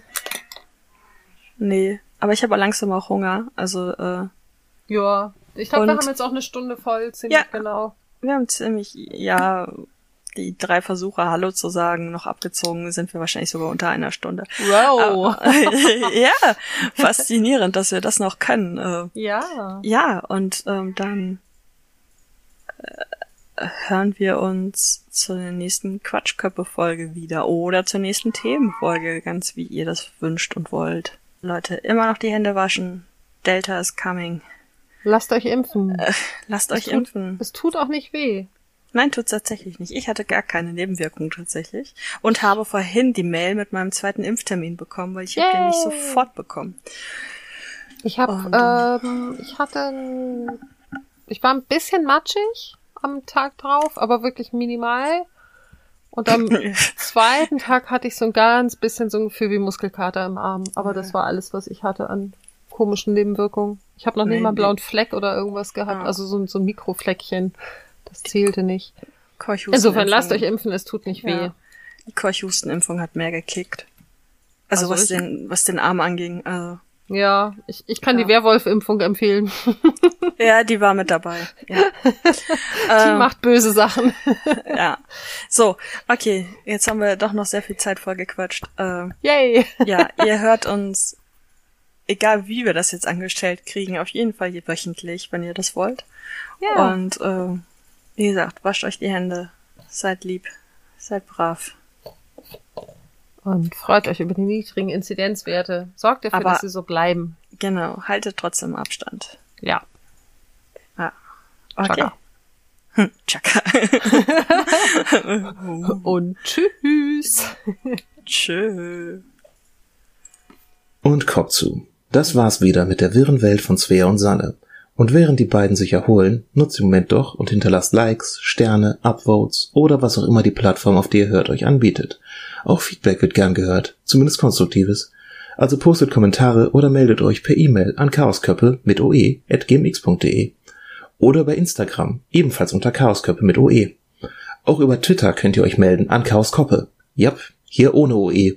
[SPEAKER 3] nee, aber ich habe langsam auch Hunger. Also äh,
[SPEAKER 2] Ja. Ich glaube, wir haben jetzt auch eine Stunde voll, ziemlich
[SPEAKER 3] Ja.
[SPEAKER 2] genau.
[SPEAKER 3] wir haben ziemlich, ja, die drei Versuche Hallo zu sagen noch abgezogen, sind wir wahrscheinlich sogar unter einer Stunde.
[SPEAKER 2] Wow.
[SPEAKER 3] Aber- ja, faszinierend, dass wir das noch können. Äh,
[SPEAKER 2] Ja.
[SPEAKER 3] Ja, und ähm, dann äh, hören wir uns zur nächsten Quatschköppe-Folge wieder oder zur nächsten Themenfolge, ganz wie ihr das wünscht und wollt. Leute, immer noch die Hände waschen. Delta is coming.
[SPEAKER 2] Lasst euch impfen.
[SPEAKER 3] Lasst
[SPEAKER 2] Es
[SPEAKER 3] euch
[SPEAKER 2] tut-
[SPEAKER 3] impfen.
[SPEAKER 2] Es tut auch nicht weh.
[SPEAKER 3] Nein, tut's tatsächlich nicht. Ich hatte gar keine Nebenwirkung tatsächlich und habe vorhin die Mail mit meinem zweiten Impftermin bekommen, weil ich hab den nicht sofort bekommen.
[SPEAKER 2] Ich habe, ähm, ich hatte, ich war ein bisschen matschig am Tag drauf, aber wirklich minimal. Und am zweiten Tag hatte ich so ein ganz bisschen so ein Gefühl wie Muskelkater im Arm. Aber das war alles, was ich hatte an komischen Nebenwirkungen. Ich habe noch nicht
[SPEAKER 3] Nee,
[SPEAKER 2] mal einen blauen Fleck oder irgendwas gehabt.
[SPEAKER 3] Ah.
[SPEAKER 2] Also so, so ein Mikrofleckchen. Das zählte nicht.
[SPEAKER 3] Keuchhusten
[SPEAKER 2] Insofern lasst euch impfen, es tut nicht weh.
[SPEAKER 3] Ja. Die Keuchhustenimpfung hat mehr gekickt. Also,
[SPEAKER 2] Also
[SPEAKER 3] was den, was den Arm anging. Also,
[SPEAKER 2] Ja, ich, ich kann
[SPEAKER 3] Ja.
[SPEAKER 2] die Werwolf-Impfung empfehlen.
[SPEAKER 3] ja, die war mit dabei. Ja.
[SPEAKER 2] Die
[SPEAKER 3] ähm,
[SPEAKER 2] macht böse Sachen.
[SPEAKER 3] ja. So, okay, jetzt haben wir doch noch sehr viel Zeit vollgequatscht. Äh,
[SPEAKER 2] Yay!
[SPEAKER 3] ja, ihr hört uns, egal wie wir das jetzt angestellt kriegen, auf jeden Fall wöchentlich, wenn ihr das wollt.
[SPEAKER 2] Ja.
[SPEAKER 3] Und äh, wie gesagt, wascht euch die Hände, seid lieb, seid brav.
[SPEAKER 2] Und freut euch über die niedrigen Inzidenzwerte. Sorgt dafür,
[SPEAKER 3] Aber-
[SPEAKER 2] dass sie so bleiben.
[SPEAKER 3] Genau, haltet trotzdem Abstand.
[SPEAKER 2] Ja.
[SPEAKER 3] Ja. Okay.
[SPEAKER 2] Chaka.
[SPEAKER 3] Hm, Chaka.
[SPEAKER 2] Und tschüss.
[SPEAKER 3] Tschö.
[SPEAKER 1] Und Kopf zu. Das war's wieder mit der wirren Welt von Svea und Sanne. Und während die beiden sich erholen, nutzt den Moment doch und hinterlasst Likes, Sterne, Upvotes oder was auch immer die Plattform, auf die ihr hört, euch anbietet. Auch Feedback wird gern gehört, zumindest konstruktives. Also postet Kommentare oder meldet euch per E-Mail an chaosköppe mit oe at gmx.de oder bei Instagram, ebenfalls unter chaosköppe mit oe. Auch über Twitter könnt ihr euch melden an chaoskoppe. Jap, hier ohne oe,